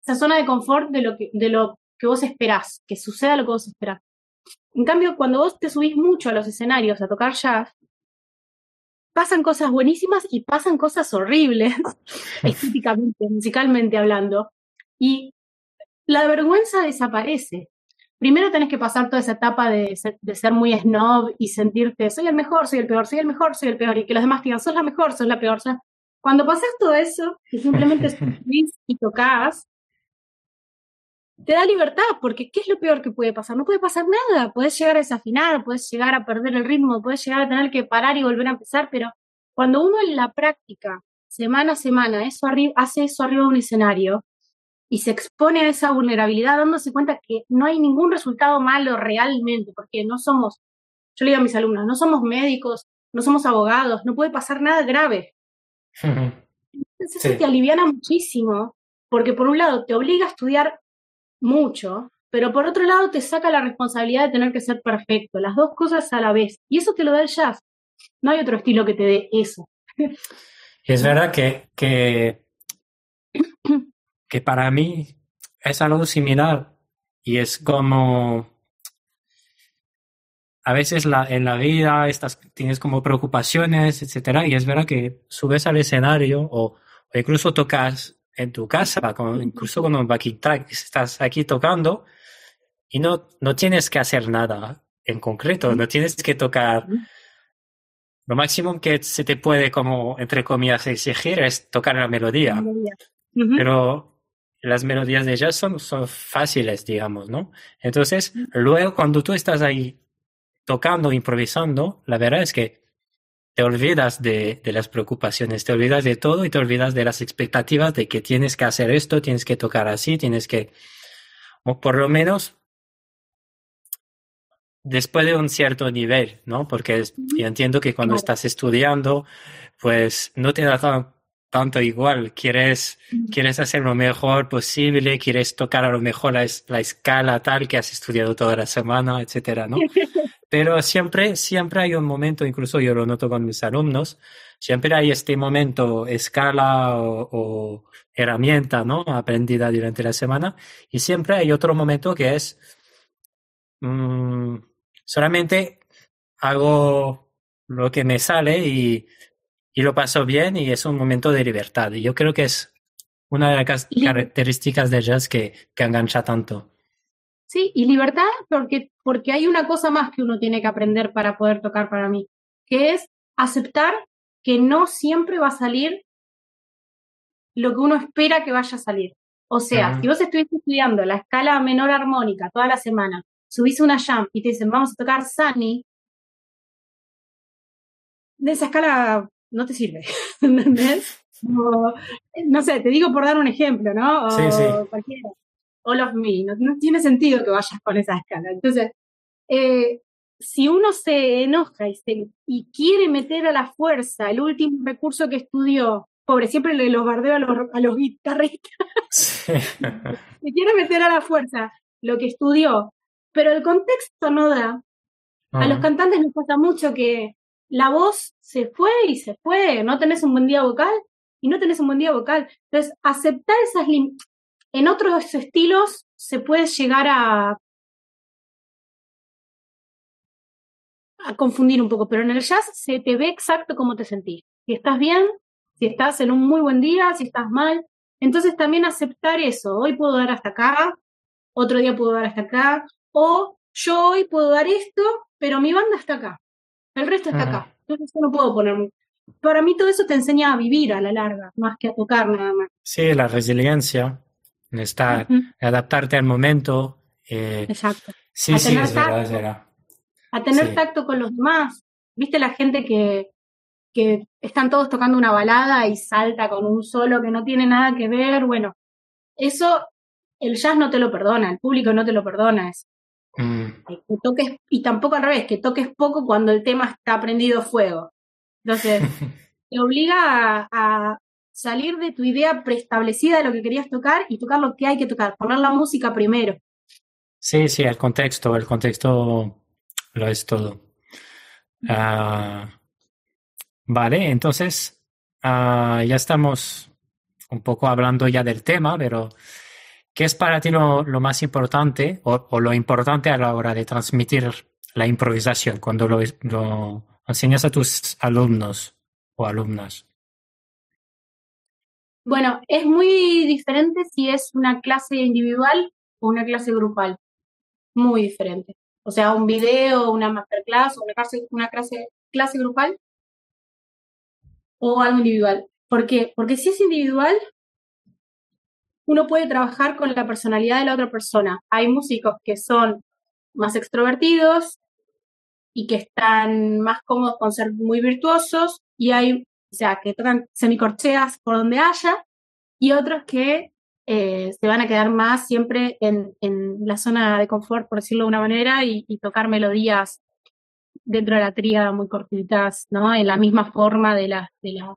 esa, zona de confort de lo, que, de lo que vos esperás, que suceda lo que vos esperás. En cambio, cuando vos te subís mucho a los escenarios a tocar jazz, pasan cosas buenísimas y pasan cosas horribles, [laughs] estéticamente, musicalmente hablando. Y la vergüenza desaparece. Primero tenés que pasar toda esa etapa de ser, de ser muy snob y sentirte, soy el mejor, soy el peor, soy el mejor, soy el peor, y que los demás digan, sos la mejor, sos la peor, sos cuando pasas todo eso, que simplemente [laughs] subís y tocas, te da libertad, porque ¿qué es lo peor que puede pasar? No puede pasar nada, puedes llegar a desafinar, puedes llegar a perder el ritmo, puedes llegar a tener que parar y volver a empezar, pero cuando uno en la práctica, semana a semana, eso hace eso arriba de un escenario y se expone a esa vulnerabilidad dándose cuenta que no hay ningún resultado malo realmente, porque no somos, yo le digo a mis alumnos, no somos médicos, no somos abogados, no puede pasar nada grave. Entonces eso te aliviana muchísimo, porque por un lado te obliga a estudiar mucho, pero por otro lado te saca la responsabilidad de tener que ser perfecto, las dos cosas a la vez. Y eso te lo da el jazz. No hay otro estilo que te dé eso. Es verdad que, que, que para mí es algo similar y es como a veces la, en la vida estás, tienes como preocupaciones, etcétera, y es verdad que subes al escenario o, incluso tocas en tu casa, incluso con un backing track, estás aquí tocando y no, no tienes que hacer nada en concreto, no tienes que tocar. Lo máximo que se te puede, como entre comillas, exigir es tocar la melodía. Pero las melodías de jazz son, son fáciles, digamos, ¿no? Entonces, luego cuando tú estás ahí tocando, improvisando, la verdad es que te olvidas de, de, las preocupaciones, te olvidas de todo y te olvidas de las expectativas de que tienes que hacer esto, tienes que tocar así, tienes que, o por lo menos después de un cierto nivel, ¿no? Porque yo entiendo que cuando estás estudiando, pues no te da tanto igual, quieres, quieres hacer lo mejor posible, quieres tocar a lo mejor la, la escala tal que has estudiado toda la semana, etcétera, ¿no? Pero siempre, siempre hay un momento, incluso yo lo noto con mis alumnos, siempre hay este momento, escala o, o herramienta, ¿no? Aprendida durante la semana, y siempre hay otro momento que es, mmm, solamente hago lo que me sale y, y, lo paso bien y es un momento de libertad. Y yo creo que es una de las características de jazz que, que engancha tanto. Sí, y libertad porque, porque hay una cosa más que uno tiene que aprender para poder tocar para mí, que es aceptar que no siempre va a salir lo que uno espera que vaya a salir. O sea, si vos estuviste estudiando la escala menor armónica toda la semana subís una jam y te dicen, vamos a tocar Sunny, de esa escala no te sirve, [laughs] ¿entendés? no sé, te digo por dar un ejemplo, ¿no? O sí, sí. cualquiera. All of Me, no, no, tiene sentido que vayas con esa escala. Entonces, eh, si uno se enoja y, se, y quiere meter a la fuerza el último recurso que estudió, pobre, siempre le los bardeo a los, a los guitarristas, sí. [laughs] si quiere meter a la fuerza lo que estudió pero el contexto no da. A los cantantes nos pasa mucho que la voz se fue y se fue, no tenés un buen día vocal y no tenés un buen día vocal. Entonces, aceptar esas en otros estilos se puede llegar a a confundir un poco, pero en el jazz se te ve exacto cómo te sentís. Si estás bien, si estás en un muy buen día, si estás mal. Entonces también aceptar eso. Hoy puedo dar hasta acá, otro día puedo dar hasta acá, o yo hoy puedo dar esto, pero mi banda está acá, el resto está acá. Entonces yo no puedo poner... Para mí todo eso te enseña a vivir a la larga, más que a tocar nada más. Sí, la resiliencia, estar, uh -huh. adaptarte al momento. Eh, Exacto. Sí, a sí, es tacto, verdad, es verdad. A tener Sí. tacto con los demás. ¿Viste la gente que, que están todos tocando una balada y salta con un solo que no tiene nada que ver? Bueno, eso el jazz no te lo perdona, el público no te lo perdona. eso. Mm, que toques, y tampoco al revés, que toques poco cuando el tema está prendido fuego. Entonces, [laughs] te obliga a, a salir de tu idea preestablecida de lo que querías tocar y tocar lo que hay que tocar, poner la música primero. Sí, sí, el contexto, el contexto lo es todo. Ah, vale, entonces ah, ya estamos un poco hablando ya del tema, pero ¿qué es para ti lo, lo más importante o, o lo importante a la hora de transmitir la improvisación cuando lo, lo enseñas a tus alumnos o alumnas? Bueno, es muy diferente si es una clase individual o una clase grupal. Muy diferente. O sea, un video, una masterclass o una clase, una clase, clase grupal o algo individual. ¿Por qué? Porque si es individual, uno puede trabajar con la personalidad de la otra persona. Hay músicos que son más extrovertidos y que están más cómodos con ser muy virtuosos y hay, sea, que tocan semicorcheas por donde haya y otros que eh, se van a quedar más siempre en, en, la zona de confort, por decirlo de una manera, y, tocar melodías dentro de la tríada muy cortitas, ¿no? En la misma forma de la, de la,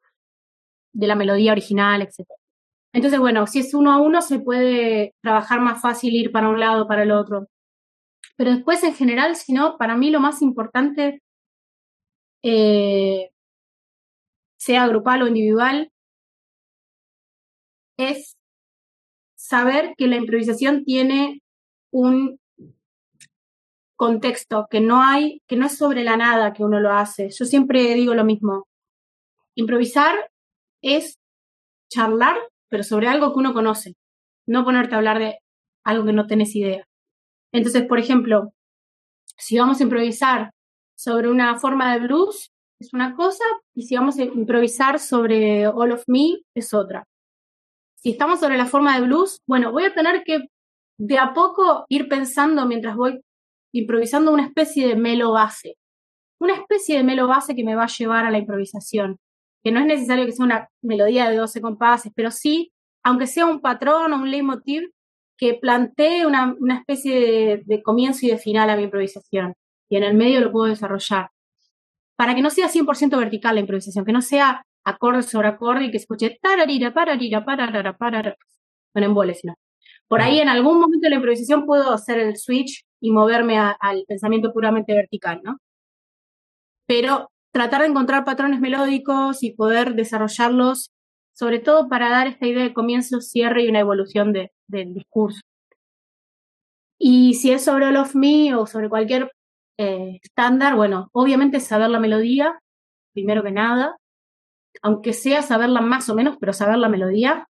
de la melodía original, etc. Entonces, bueno, si es uno a uno se puede trabajar más fácil ir para un lado, para el otro. Pero después, en general, si no, para mí lo más importante, eh, sea grupal o individual, es saber que la improvisación tiene un contexto, que no hay, que no es sobre la nada que uno lo hace. Yo siempre digo lo mismo. Improvisar es charlar, pero sobre algo que uno conoce, no ponerte a hablar de algo que no tenés idea. Entonces, por ejemplo, si vamos a improvisar sobre una forma de blues, es una cosa, y si vamos a improvisar sobre All of Me, es otra. si estamos sobre la forma de blues, bueno, voy a tener que de a poco ir pensando mientras voy improvisando una especie de melo base. Una especie de melo base que me va a llevar a la improvisación. Que no es necesario que sea una melodía de 12 compases, pero sí, aunque sea un patrón o un leitmotiv, que plantee una, especie de, comienzo y de final a mi improvisación. Y en el medio lo puedo desarrollar. Para que no sea 100% vertical la improvisación, que no sea acorde sobre acorde y que escuche tararira, pararira, pararara, pararara. Bueno, embole, sino. Por ahí en algún momento de la improvisación puedo hacer el switch y moverme al pensamiento puramente vertical, ¿no? Pero tratar de encontrar patrones melódicos y poder desarrollarlos, sobre todo para dar esta idea de comienzo, cierre y una evolución de, del discurso. Y si es sobre All of Me o sobre cualquier eh, estándar, bueno, obviamente saber la melodía, primero que nada, aunque sea saberla más o menos, pero saber la melodía,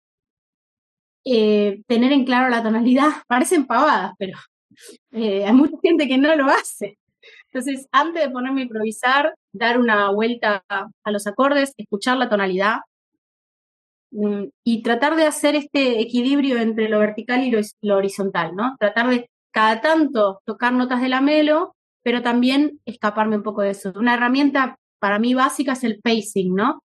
eh, tener en claro la tonalidad, [laughs] parecen pavadas, pero eh, hay mucha gente que no lo hace. Entonces, antes de ponerme a improvisar, dar una vuelta a los acordes, escuchar la tonalidad, Mm, y tratar de hacer este equilibrio entre lo vertical y lo, horizontal, ¿no? Tratar de cada tanto tocar notas de la melo, pero también escaparme un poco de eso. Una herramienta para mí básica es el pacing, ¿no?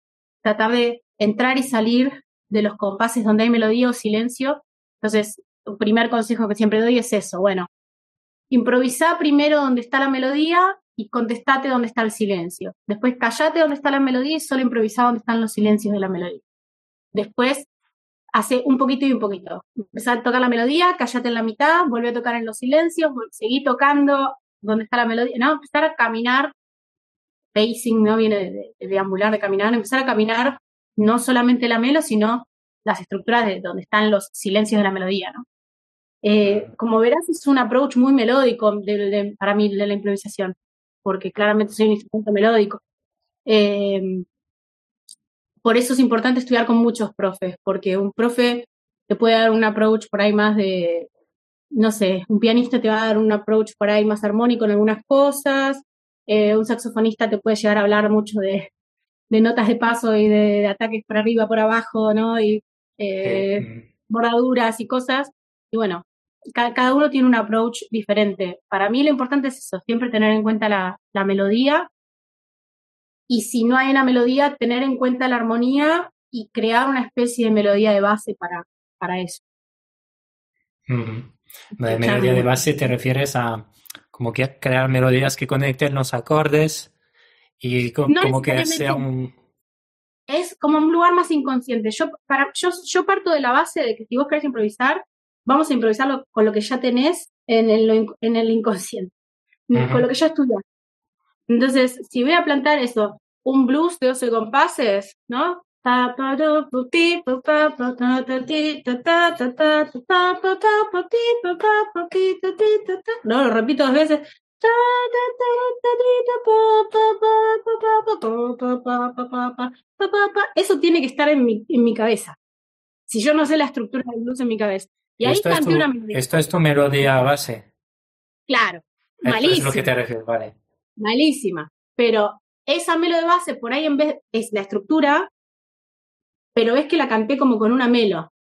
Tratar de entrar y salir de los compases donde hay melodía o silencio. Entonces, un primer consejo que siempre doy es eso, bueno, improvisa primero donde está la melodía y contestate donde está el silencio. Después callate donde está la melodía y solo improvisa donde están los silencios de la melodía. Después hace un poquito y un poquito. Empezar a tocar la melodía, callate en la mitad, vuelve a tocar en los silencios, seguí tocando donde está la melodía, no, empezar a caminar, pacing, ¿no? Viene de, de, deambular, de caminar, empezar a caminar no solamente la melo, sino las estructuras de donde están los silencios de la melodía, ¿no? Eh, como verás, es un approach muy melódico para mí de la improvisación, porque claramente soy un instrumento melódico. Eh, por eso es importante estudiar con muchos profes, porque un profe te puede dar un approach por ahí más de, no sé, un pianista te va a dar un approach por ahí más armónico en algunas cosas, eh, un saxofonista te puede llegar a hablar mucho de, notas de paso y de, ataques por arriba, por abajo, ¿no? Y eh, bordaduras y cosas. Y bueno, cada, uno tiene un approach diferente. Para mí lo importante es eso, siempre tener en cuenta la, la melodía y si no hay una melodía, tener en cuenta la armonía y crear una especie de melodía de base para, para eso. De melodía de base te refieres a como que crear melodías que conecten los acordes y como que sea un... Es como un lugar más inconsciente. Yo, para, yo, yo parto de la base de que si vos querés improvisar, vamos a improvisarlo con lo que ya tenés en el, en el inconsciente, con lo que ya estudiaste. Entonces, si voy a plantar eso, un blues de 12 compases, ¿no? No, lo repito dos veces. Eso tiene que estar en mi, en mi cabeza. Si yo no sé la estructura del blues en mi cabeza. Y ahí esto, es tu, una esto es tu melodía base. Claro. Malísima. es lo que te refieres, vale. Malísima pero esa melo de base por ahí en vez es la estructura, pero es que la canté como con una melo.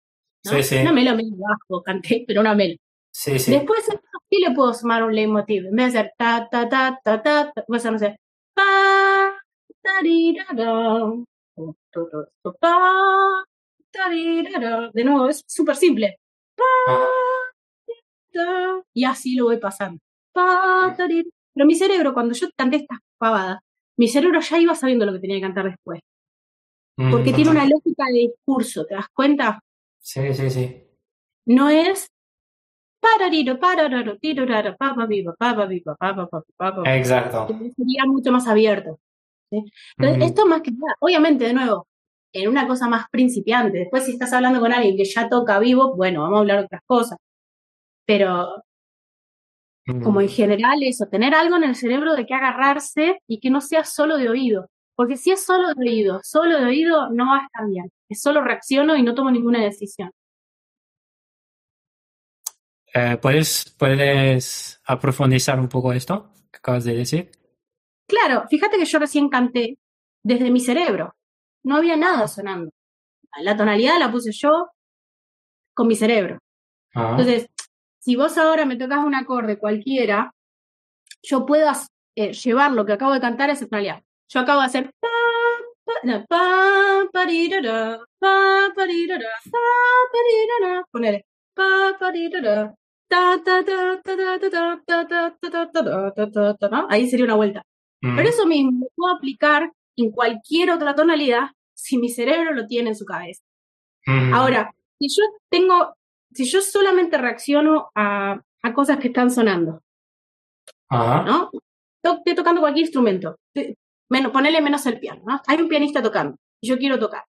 Sí, sí. Una melo medio bajo, [laughs] canté, pero una melo. Sí, sí. Después sí le puedo sumar un leitmotiv. En vez de hacer ta, ta, ta, ta, ta, ta voy a hacer, no sé, pa, pa, De nuevo, es súper simple. Pa, ta, y así lo voy pasando. Pa, pero mi cerebro, cuando yo canté estas pavadas, mi cerebro ya iba sabiendo lo que tenía que cantar después. Porque tiene una lógica de discurso, ¿te das cuenta? Sí, sí, sí. No es Exacto. Sería mucho más abierto. Entonces, esto más que nada, obviamente, de nuevo, en una cosa más principiante. Después, si estás hablando con alguien que ya toca vivo, bueno, vamos a hablar de otras cosas. Pero como en general eso, tener algo en el cerebro de que agarrarse y que no sea solo de oído. Porque si es solo de oído, solo de oído no va a estar bien. Es solo reacciono y no tomo ninguna decisión. Eh, ¿puedes, ¿Puedes aprofundizar un poco esto que acabas de decir? Claro, fíjate que yo recién canté desde mi cerebro. No había nada sonando. La tonalidad la puse yo, con mi cerebro. Ah. Entonces, si vos ahora me tocas un acorde cualquiera, yo puedo eh, llevar lo que acabo de cantar a esa tonalidad. Yo acabo de hacer. Ponele. Ahí sería una vuelta. Mm. Pero eso mismo puedo aplicar en cualquier otra tonalidad si mi cerebro lo tiene en su cabeza. Mm. Ahora, si yo tengo, si yo solamente reacciono a, a cosas que están sonando, Ajá. ¿no? Estoy tocando cualquier instrumento menos, ponele menos el piano, ¿no? Hay un pianista tocando, y yo quiero tocar.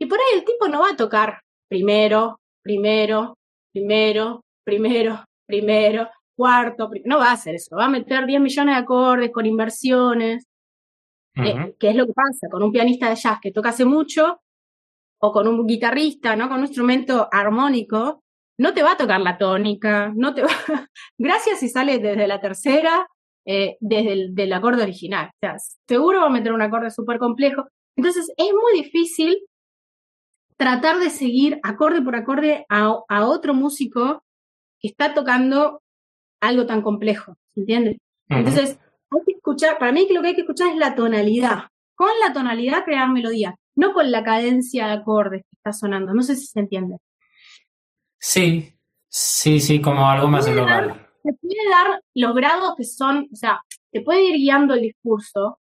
Y por ahí el tipo no va a tocar primero, primero, primero, primero, primero, cuarto, no va a hacer eso, va a meter 10 millones de acordes con inversiones, eh, Ujú. que es lo que pasa con un pianista de jazz que toca hace mucho, o con un guitarrista, ¿no? Con un instrumento armónico, no te va a tocar la tónica, no te va... [laughs] Gracias si sale desde la tercera, eh, desde el del acorde original. O sea, seguro va a meter un acorde súper complejo. Entonces, es muy difícil tratar de seguir acorde por acorde a, a otro músico que está tocando algo tan complejo, ¿entiendes? Ujú. Entonces, hay que escuchar, para mí lo que hay que escuchar es la tonalidad. Con la tonalidad crear melodía, no con la cadencia de acordes que está sonando. No sé si se entiende. Sí, sí, sí, como algo más global. Te puede dar los grados que son, o sea, te puede ir guiando el discurso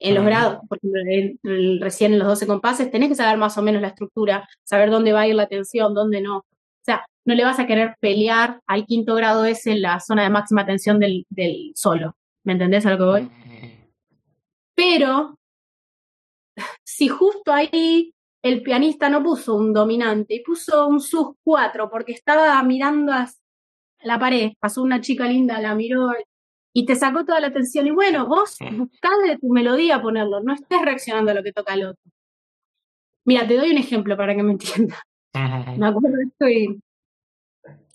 en los Ujú. grados, por ejemplo, en- en- recién en los 12 compases, tenés que saber más o menos la estructura, saber dónde va a ir la tensión, dónde no. O sea, no le vas a querer pelear al quinto grado ese en la zona de máxima tensión del, del solo. ¿Me entendés a lo que voy? Pero si justo ahí el pianista no puso un dominante y puso un sus 4 porque estaba mirando la pared, pasó una chica linda, la miró y te sacó toda la atención. Y bueno, vos buscás de tu melodía ponerlo, no estés reaccionando a lo que toca el otro. Mira, te doy un ejemplo para que me [laughs] entiendas. Me acuerdo de esto y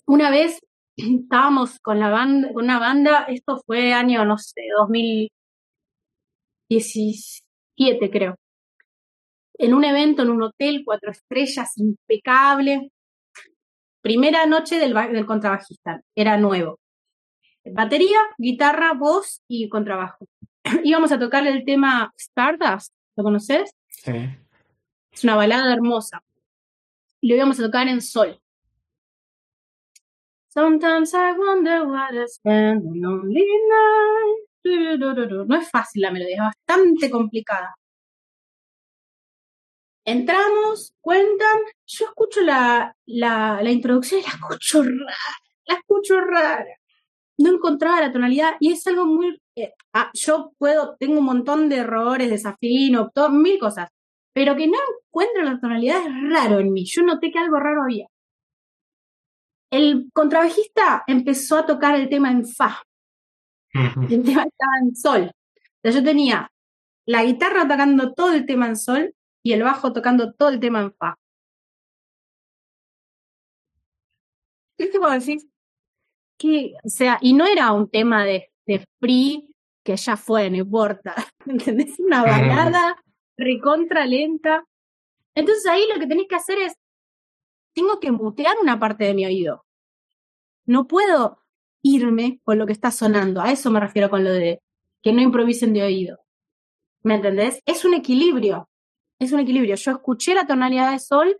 una vez estábamos con la banda, con una banda, esto fue año, no sé, 2017 creo. En un evento en un hotel, cuatro estrellas, impecable. Primera noche del, ba- del contrabajista, era nuevo. Batería, guitarra, voz y contrabajo. [clears throat] Íbamos a tocar el tema Stardust, ¿lo conoces? Sí. Es una balada hermosa. Y lo íbamos a tocar en sol. Sometimes I wonder what I spend a lonely night. No es fácil la melodía, es bastante complicada. Entramos, cuentan, yo escucho la, la, la introducción y la escucho rara, la escucho rara. No encontraba la tonalidad y es algo muy... eh, ah, yo puedo, tengo un montón de errores, desafino, todo, mil cosas, pero que no encuentro la tonalidad es raro en mí. Yo noté que algo raro había. El contrabajista empezó a tocar el tema en fa, el tema estaba en sol. O sea, yo tenía la guitarra tocando todo el tema en sol y el bajo tocando todo el tema en fa. ¿Qué te puedo decir? Que, o sea, y no era un tema de, de free que ya fue, no importa. [laughs] ¿Entendés? Una balada recontra lenta. Entonces ahí lo que tenés que hacer es, tengo que mutear una parte de mi oído. No puedo irme con lo que está sonando. A eso me refiero con lo de que no improvisen de oído. ¿Me entendés? Es un equilibrio. Es un equilibrio. Yo escuché la tonalidad de sol,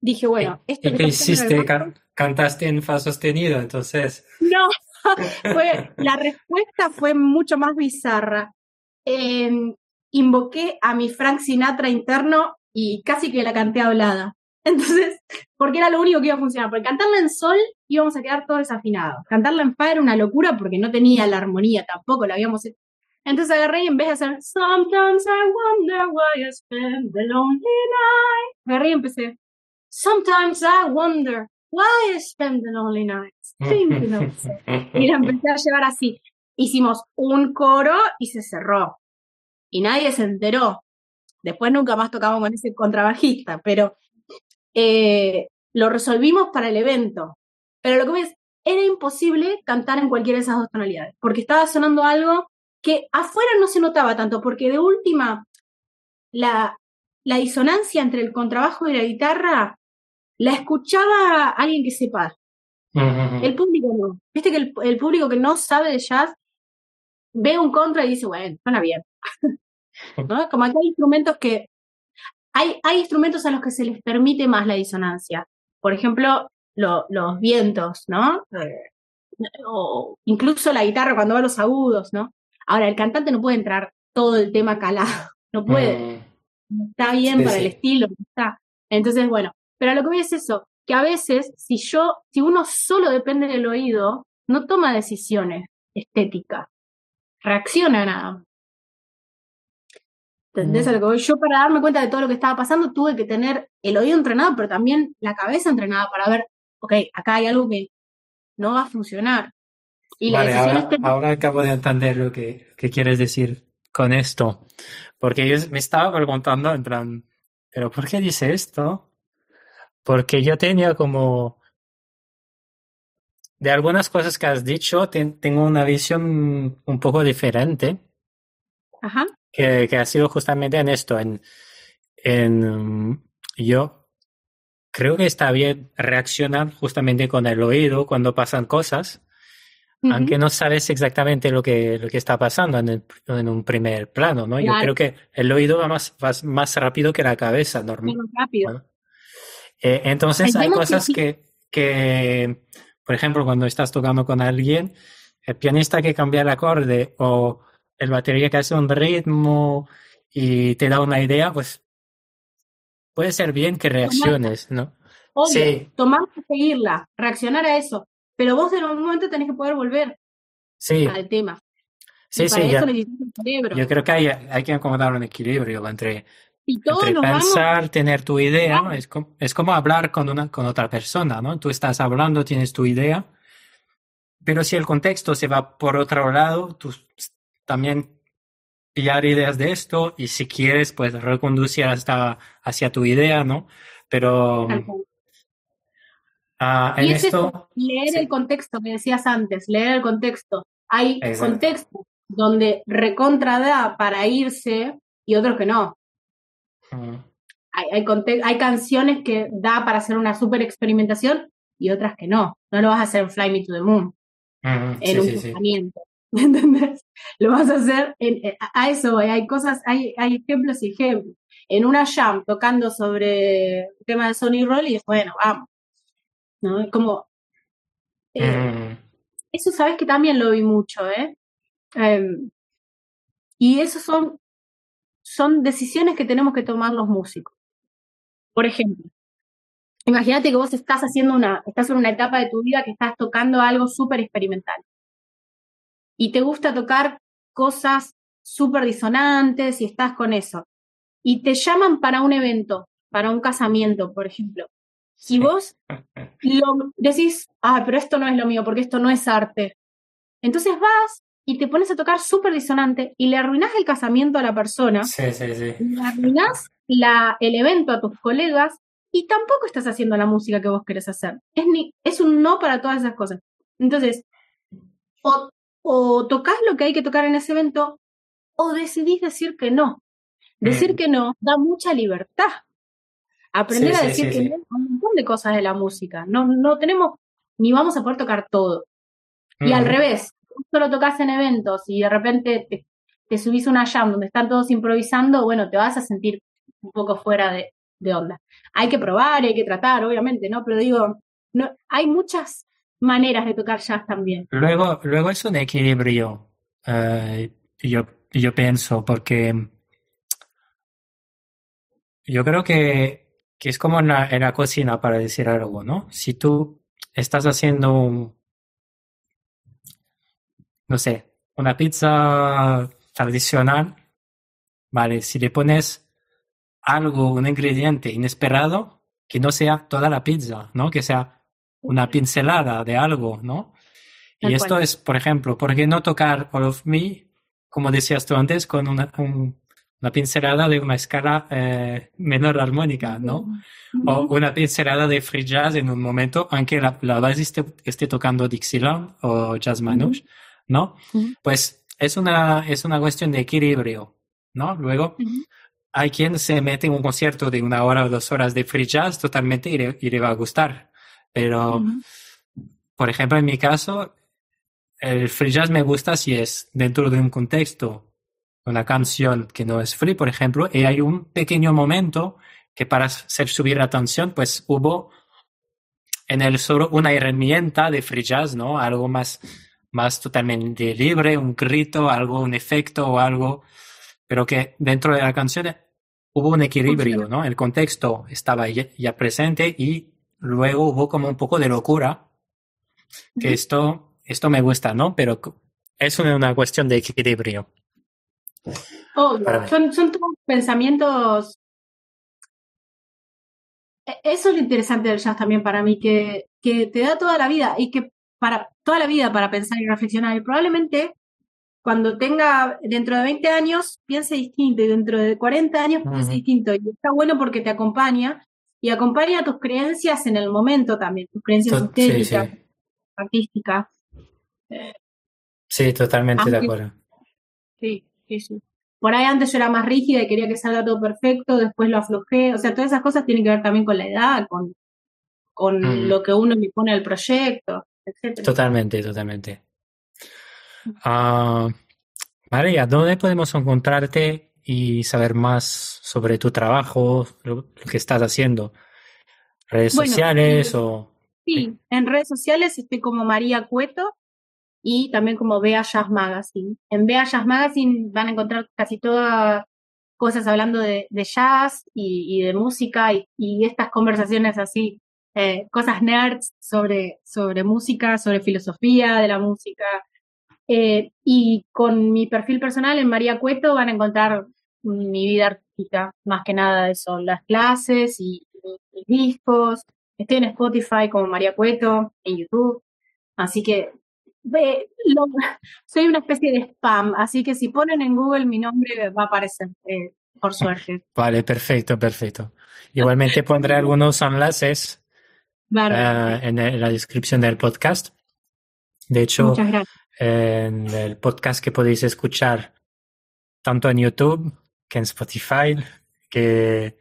dije, bueno, esto ¿Y que qué está haciendo hiciste? Can- cantaste en fa sostenido, entonces. No, [laughs] fue, la respuesta fue mucho más bizarra. Eh, invoqué a mi Frank Sinatra interno y casi que la canté hablada. Entonces, porque era lo único que iba a funcionar. Porque cantarla en sol íbamos a quedar todos desafinados. Cantarla en fa era una locura porque no tenía la armonía tampoco, la habíamos hecho. Entonces agarré y en vez de hacer Sometimes I wonder why I spend the lonely night, agarré y empecé Sometimes I wonder why I spend the lonely nights thinking of sex". Y la empecé a llevar así. Hicimos un coro y se cerró. Y nadie se enteró. Después nunca más tocamos con ese contrabajista, pero eh, lo resolvimos para el evento. Pero lo que voy es, era imposible cantar en cualquiera de esas dos tonalidades, porque estaba sonando algo que afuera no se notaba tanto, porque de última, la, la disonancia entre el contrabajo y la guitarra la escuchaba alguien que sepa. El público no. Viste que el, público que no sabe de jazz ve un contra y dice, bueno, suena bien. [laughs] ¿No? Como que hay instrumentos que. Hay, hay instrumentos a los que se les permite más la disonancia. Por ejemplo, los vientos, ¿no? O incluso la guitarra cuando va a los agudos, ¿no? Ahora, el cantante no puede entrar todo el tema calado, [laughs] no puede. Mm. Está bien para el estilo, está. Entonces, bueno, pero a lo que voy es eso, que a veces, si yo, si uno solo depende del oído, no toma decisiones estéticas, reacciona nada más. ¿Entendés? Mm. Yo para darme cuenta de todo lo que estaba pasando tuve que tener el oído entrenado, pero también la cabeza entrenada para ver, ok, acá hay algo que no va a funcionar. Y vale, ahora, acabo de entender lo que, quieres decir con esto. Porque yo me estaba preguntando en plan, ¿pero por qué dice esto? Porque yo tenía como... De algunas cosas que has dicho, tengo una visión un poco diferente. Ajá. Que, que ha sido justamente en esto, en, en yo creo que está bien reaccionar justamente con el oído cuando pasan cosas, aunque no sabes exactamente lo que, lo que está pasando en, en un primer plano, ¿no? Yo creo que el oído va más, más rápido que la cabeza, normal. Más rápido. Eh, entonces hay cosas que, que, por ejemplo, cuando estás tocando con alguien, el pianista que cambia el acorde o el batería que hace un ritmo y te da una idea, pues puede ser bien que reacciones, ¿no? sí. tomar y seguirla, reaccionar a eso. Pero vos en algún momento tenés que poder volver sí. al tema. Sí, sí, yo creo que hay, hay que acomodar un equilibrio entre, pensar, tener tu idea, es, como, es como hablar con, una, con otra persona, ¿no? Tú estás hablando, tienes tu idea, pero si el contexto se va por otro lado, tú también pillar ideas de esto y si quieres, pues reconducir hasta hacia tu idea, ¿no? Pero Ah, y es esto, leer el contexto que decías antes, leer el contexto. Hay contextos donde recontra da para irse y otros que no. Hay, hay, hay, canciones que da para hacer una super experimentación y otras que no. No lo vas a hacer en Fly Me to the Moon, en un pensamiento. [laughs] ¿Entendés? Lo vas a hacer en, a eso, hay cosas, hay, hay ejemplos y ejemplos. En una jam tocando sobre el tema de Sony Roll y bueno, vamos ¿no? Como... Eh, mm. Eso sabes que también lo vi mucho, ¿eh? Em, y eso son, son decisiones que tenemos que tomar los músicos. Por ejemplo, imagínate que vos estás haciendo una, estás en una etapa de tu vida que estás tocando algo súper experimental. Y te gusta tocar cosas súper disonantes y estás con eso. Y te llaman para un evento, para un casamiento, por ejemplo. Y vos lo decís, ah, pero esto no es lo mío, porque esto no es arte. Entonces vas y te pones a tocar súper disonante y le arruinás el casamiento a la persona. Sí, sí, sí. Le arruinás la, el evento a tus colegas y tampoco estás haciendo la música que vos querés hacer. Es, ni, es un no para todas esas cosas. Entonces, o, o tocas lo que hay que tocar en ese evento o decidís decir que no. Decir mm. que no da mucha libertad. Aprender a decir que no un montón de cosas de la música. No, no tenemos, ni vamos a poder tocar todo. Y al revés, solo tocas en eventos y de repente te, subís a una jam donde están todos improvisando, bueno, te vas a sentir un poco fuera de, onda. Hay que probar hay que tratar, obviamente, ¿no? Pero digo, no, hay muchas maneras de tocar jazz también. Luego, luego es un equilibrio, eh, yo, yo pienso, porque yo creo que que es como en la, cocina para decir algo, ¿no? Si tú estás haciendo un, no sé, una pizza tradicional, ¿vale? Si le pones algo, un ingrediente inesperado, que no sea toda la pizza, ¿no? Que sea una pincelada de algo, ¿no? Y esto es, por ejemplo, ¿por qué no tocar All of Me, como decías tú antes, con una, un, una pincelada de una escala eh, menor armónica, ¿no? O una pincelada de free jazz en un momento, aunque la, la base esté, tocando Dixieland o Jazz Manouche, ¿no? Pues es una, es una cuestión de equilibrio, ¿no? Luego, hay quien se mete en un concierto de una hora o dos horas de free jazz totalmente y le, y le va a gustar. Pero, por ejemplo, en mi caso, el free jazz me gusta si es dentro de un contexto, una canción que no es free, por ejemplo, y hay un pequeño momento que para hacer subir la atención, pues hubo en el solo una herramienta de free jazz, ¿no? Algo más, más totalmente libre, un grito, algo, un efecto o algo, pero que dentro de la canción hubo un equilibrio. ¿no? El contexto estaba ya, ya presente y luego hubo como un poco de locura, que esto, esto me gusta, ¿no? Pero es una, una cuestión de equilibrio. Obvio, son, son todos pensamientos. E- Eso es lo interesante del jazz también para mí, que, que te da toda la vida y que para toda la vida para pensar y reflexionar. Y probablemente cuando tenga dentro de 20 años piense distinto y dentro de 40 años piense distinto. Y está bueno porque te acompaña y acompaña tus creencias en el momento también, tus creencias sí, estéticas, sí. artísticas. Sí, totalmente de acuerdo. Sí, sí, sí. Por ahí antes yo era más rígida y quería que salga todo perfecto, después lo aflojé. O sea, todas esas cosas tienen que ver también con la edad, con, con Mm. lo que uno le pone al proyecto, etcétera. Totalmente, totalmente. Ah, María, ¿dónde podemos encontrarte y saber más sobre tu trabajo, lo, que estás haciendo? ¿Redes Bueno, sociales o...? Sí, en redes sociales estoy como María Cueto y también como Bea Jazz Magazine. En Bea Jazz Magazine van a encontrar casi todas cosas hablando de, jazz y, de música y, estas conversaciones así, eh, cosas nerds sobre, sobre música, sobre filosofía de la música. Eh, y con mi perfil personal en María Cueto van a encontrar mi vida artística, más que nada eso, las clases y, y discos. Estoy en Spotify como María Cueto, en YouTube. Así que lo- soy una especie de spam. Así que si ponen en Google mi nombre va a aparecer, eh, por suerte. [laughs] Vale, perfecto, perfecto. Igualmente pondré algunos enlaces eh, en la descripción del podcast. De hecho, en el podcast que podéis escuchar tanto en YouTube que en Spotify, que,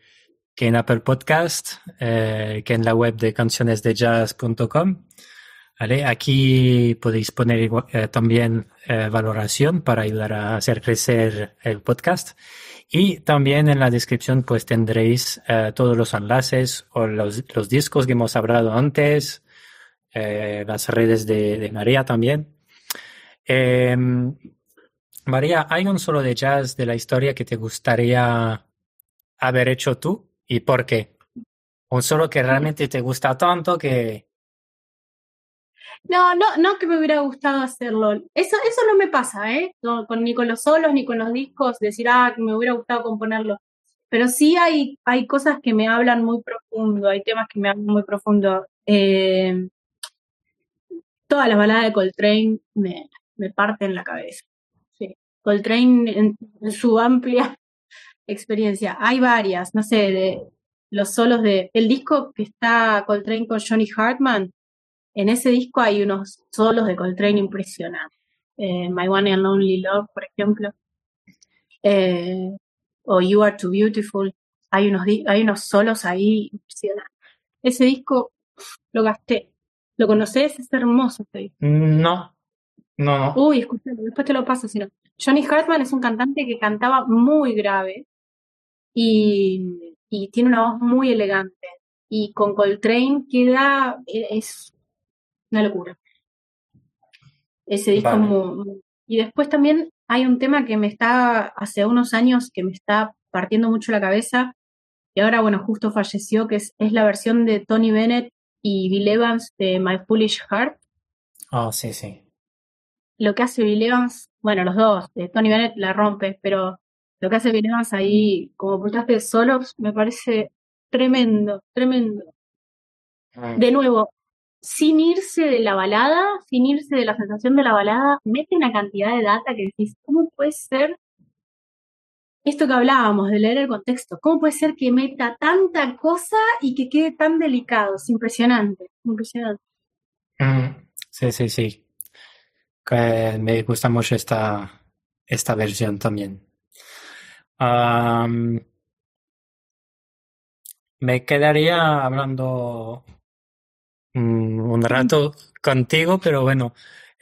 que en Apple Podcast, eh, que en la web de cancionesdejazz.com. ¿Vale? Aquí podéis poner eh, también eh, valoración para ayudar a hacer crecer el podcast. Y también en la descripción pues tendréis eh, todos los enlaces o los, los discos que hemos hablado antes, eh, las redes de, de María también. Eh, María, ¿hay un solo de jazz de la historia que te gustaría haber hecho tú y por qué? Un solo que realmente te gusta tanto que... No, no, no que me hubiera gustado hacerlo. Eso, eso no me pasa, ¿eh? No, con, ni con los solos ni con los discos, decir, ah, que me hubiera gustado componerlo. Pero sí hay, hay cosas que me hablan muy profundo, hay temas que me hablan muy profundo. Eh, todas las baladas de Coltrane me, me parten la cabeza. Sí. Coltrane en, su amplia [laughs] experiencia. Hay varias, no sé, de los solos de. El disco que está Coltrane con Johnny Hartman, en ese disco hay unos solos de Coltrane impresionantes. Eh, My One and Only Love, por ejemplo. Eh, o You Are Too Beautiful. Hay unos, hay unos solos ahí impresionantes. Ese disco lo gasté. ¿Lo conoces? Es hermoso este disco. No, no, no. Uy, escúchalo, después te lo paso, si no. Johnny Hartman es un cantante que cantaba muy grave y, y tiene una voz muy elegante. Y con Coltrane queda, es una locura. Ese disco Vale. Y después también hay un tema que me está, hace unos años, que me está partiendo mucho la cabeza, y ahora, bueno, justo falleció, que es, es la versión de Tony Bennett y Bill Evans de My Foolish Heart. Ah, sí, sí. lo que hace Bill Evans, bueno, los dos, eh, Tony Bennett la rompe, pero lo que hace Bill Evans ahí, como puntaste de solos, me parece tremendo, tremendo. Mm. De nuevo, sin irse de la balada, sin irse de la sensación de la balada, mete una cantidad de data que decís, ¿cómo puede ser esto que hablábamos, de leer el contexto? ¿Cómo puede ser que meta tanta cosa y que quede tan delicado? Es impresionante, impresionante. Mm, Sí, sí, sí. Que me gusta mucho esta, esta versión también. Am, me quedaría hablando un rato contigo, pero bueno,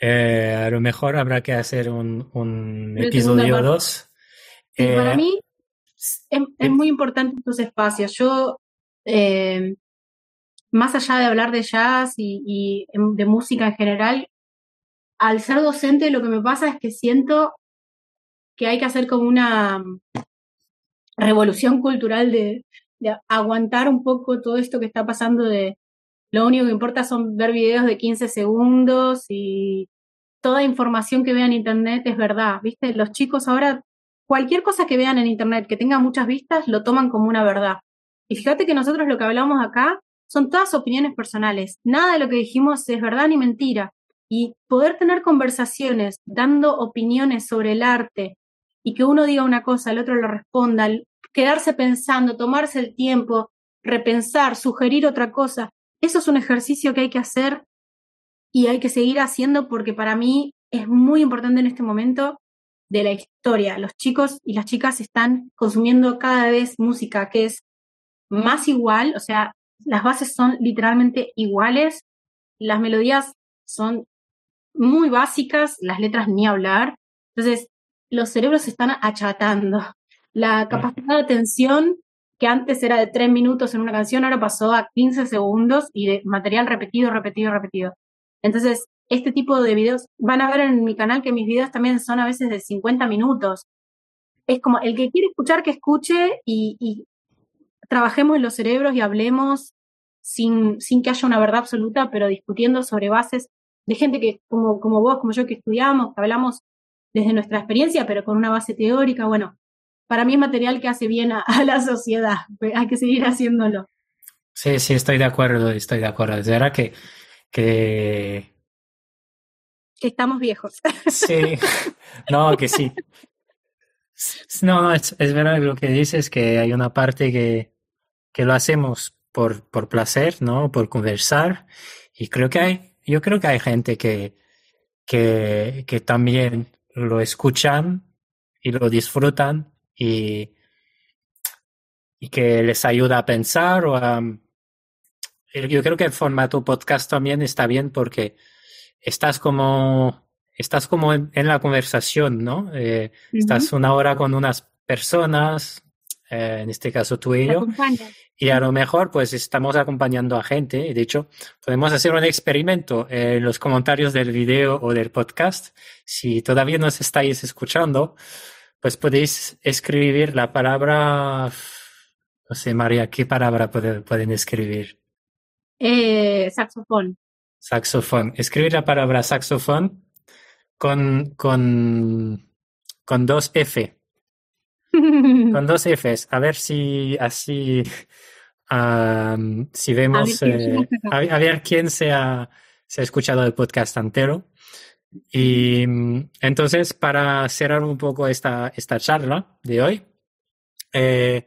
eh, a lo mejor habrá que hacer un, episodio segunda 2. Sí, para Eh, mí es, es muy importante estos espacios. Yo, eh, más allá de hablar de jazz y, y de música en general, al ser docente lo que me pasa es que siento que hay que hacer como una mm, revolución cultural de, de aguantar un poco todo esto que está pasando de lo único que importa son ver videos de 15 segundos y toda información que vean en internet es verdad, ¿viste? Los chicos ahora, cualquier cosa que vean en internet que tenga muchas vistas, lo toman como una verdad. Y fíjate que nosotros lo que hablamos acá son todas opiniones personales. Nada de lo que dijimos es verdad ni mentira. Y poder tener conversaciones dando opiniones sobre el arte y que uno diga una cosa, el otro lo responda, quedarse pensando, tomarse el tiempo, repensar, sugerir otra cosa, eso es un ejercicio que hay que hacer y hay que seguir haciendo porque para mí es muy importante en este momento de la historia. Los chicos y las chicas están consumiendo cada vez música que es más igual, o sea, las bases son literalmente iguales, las melodías son muy básicas, las letras ni hablar. Entonces, los cerebros se están achatando. La capacidad de atención, que antes era de tres minutos en una canción, ahora pasó a 15 segundos y de material repetido, repetido, repetido. Entonces, este tipo de videos, van a ver en mi canal que mis videos también son a veces de 50 minutos. Es como el que quiere escuchar, que escuche y, trabajemos en los cerebros y hablemos sin, sin que haya una verdad absoluta, pero discutiendo sobre bases de gente que, como, como vos, como yo, que estudiamos, que hablamos desde nuestra experiencia, pero con una base teórica. Bueno, para mí es material que hace bien a, [laughs] a la sociedad. Hay que seguir haciéndolo. sí, sí, estoy de acuerdo, estoy de acuerdo. Es verdad que, que Que estamos viejos. [laughs] sí, no, que sí. No, no, es, es verdad lo que dices, que hay una parte que, que lo hacemos por, por placer, ¿no? Por conversar. Y creo que hay, yo creo que hay gente que, que, que también lo escuchan y lo disfrutan y, y que les ayuda a pensar o a... Yo creo que el formato podcast también está bien porque estás como, estás como en, en la conversación, ¿no? Eh, estás una hora con unas personas, eh, en este caso tú y yo, y a lo mejor pues estamos acompañando a gente. y De hecho, podemos hacer un experimento en los comentarios del video o del podcast. Si todavía nos estáis escuchando, pues podéis escribir la palabra, no sé, María, ¿qué palabra puede- pueden escribir? Eh, saxofón. Saxofón. Escribir la palabra saxofón con, con, con dos F. [laughs] Con dos Fs. A ver si así, si vemos, A ver quién eh, a ver quién se ha, se ha escuchado el podcast entero. Y entonces, para cerrar un poco esta, esta charla de hoy, eh,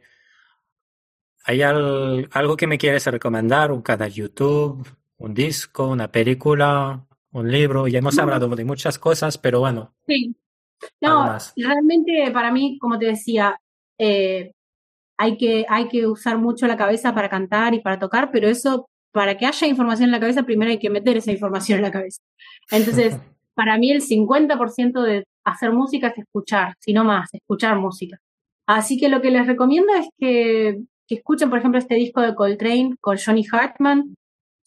¿hay al- algo que me quieres recomendar? ¿Un canal YouTube? ¿Un disco? ¿Una película? ¿Un libro? Ya hemos hablado de muchas cosas, pero bueno, Sí. No, realmente para mí, como te decía, eh, hay que, hay que usar mucho la cabeza para cantar y para tocar, pero eso, para que haya información en la cabeza, primero hay que meter esa información en la cabeza. Entonces, [laughs] para mí el 50% de hacer música es escuchar, si no más, escuchar música. Así que lo que les recomiendo es que, que escuchen, por ejemplo, este disco de Coltrane con Johnny Hartman,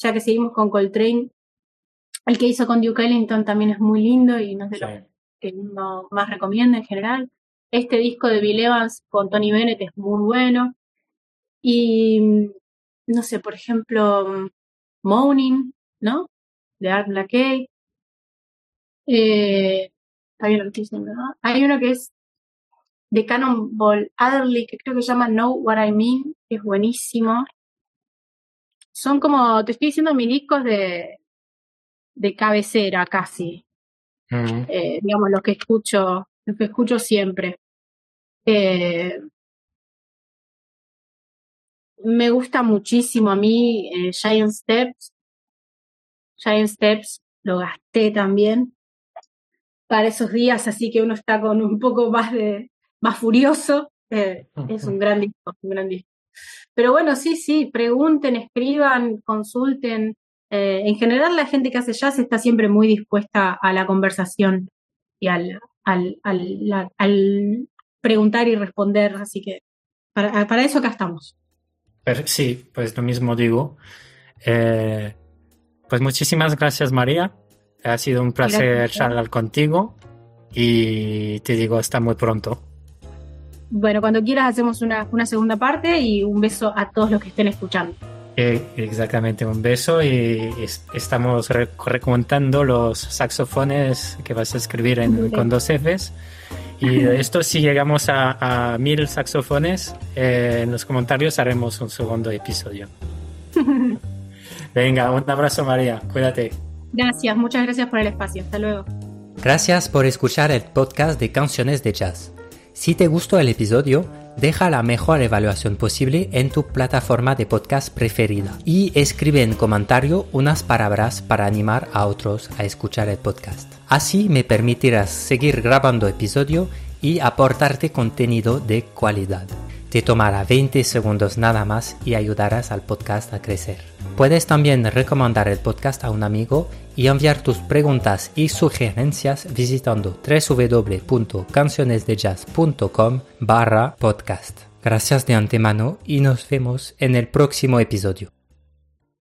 ya que seguimos con Coltrane. El que hizo con Duke Ellington también es muy lindo y no de Sí. los que más recomienda en general. Este disco de Bill Evans con Tony Bennett es muy bueno. Y no sé, por ejemplo, Moaning, ¿no? De Art Blakey. Eh. Hay uno que es de Cannonball Adderley, que creo que se llama Know What I Mean, que es buenísimo. Son como, te estoy diciendo, mis discos de, de cabecera casi Mm. eh, digamos, lo que escucho, lo que escucho siempre. Eh, me gusta muchísimo a mí eh, Giant Steps. Giant Steps lo gasté también para esos días, así que uno está con un poco más de más furioso. Eh, es un gran disco, un gran disco. Pero bueno, sí, sí, pregunten, escriban, consulten. Eh, en general, la gente que hace jazz está siempre muy dispuesta a la conversación y al, al, al, preguntar y responder. Así que para, para eso acá estamos. Sí, pues lo mismo digo. Eh, pues muchísimas gracias, María. Ha sido un placer charlar contigo y te digo hasta muy pronto. Bueno, cuando quieras hacemos una, segunda parte y un beso a todos los que estén escuchando. Eh, exactamente, un beso y estamos recomendando los saxofones que vas a escribir con dos Fs. Y [laughs] esto si llegamos a, mil saxofones, eh, en los comentarios haremos un segundo episodio. [laughs] Venga, un abrazo María, cuídate. Gracias, muchas gracias por el espacio. Hasta luego. Gracias por escuchar el podcast de Canciones de Jazz. Si te gustó el episodio, deja la mejor evaluación posible en tu plataforma de podcast preferida y escribe en comentario unas palabras para animar a otros a escuchar el podcast. Así me permitirás seguir grabando episodio y aportarte contenido de calidad. Te tomará 20 segundos nada más y ayudarás al podcast a crecer. Puedes también recomendar el podcast a un amigo y enviar tus preguntas y sugerencias visitando www.cancionesdejazz.com barra podcast. Gracias de antemano y nos vemos en el próximo episodio.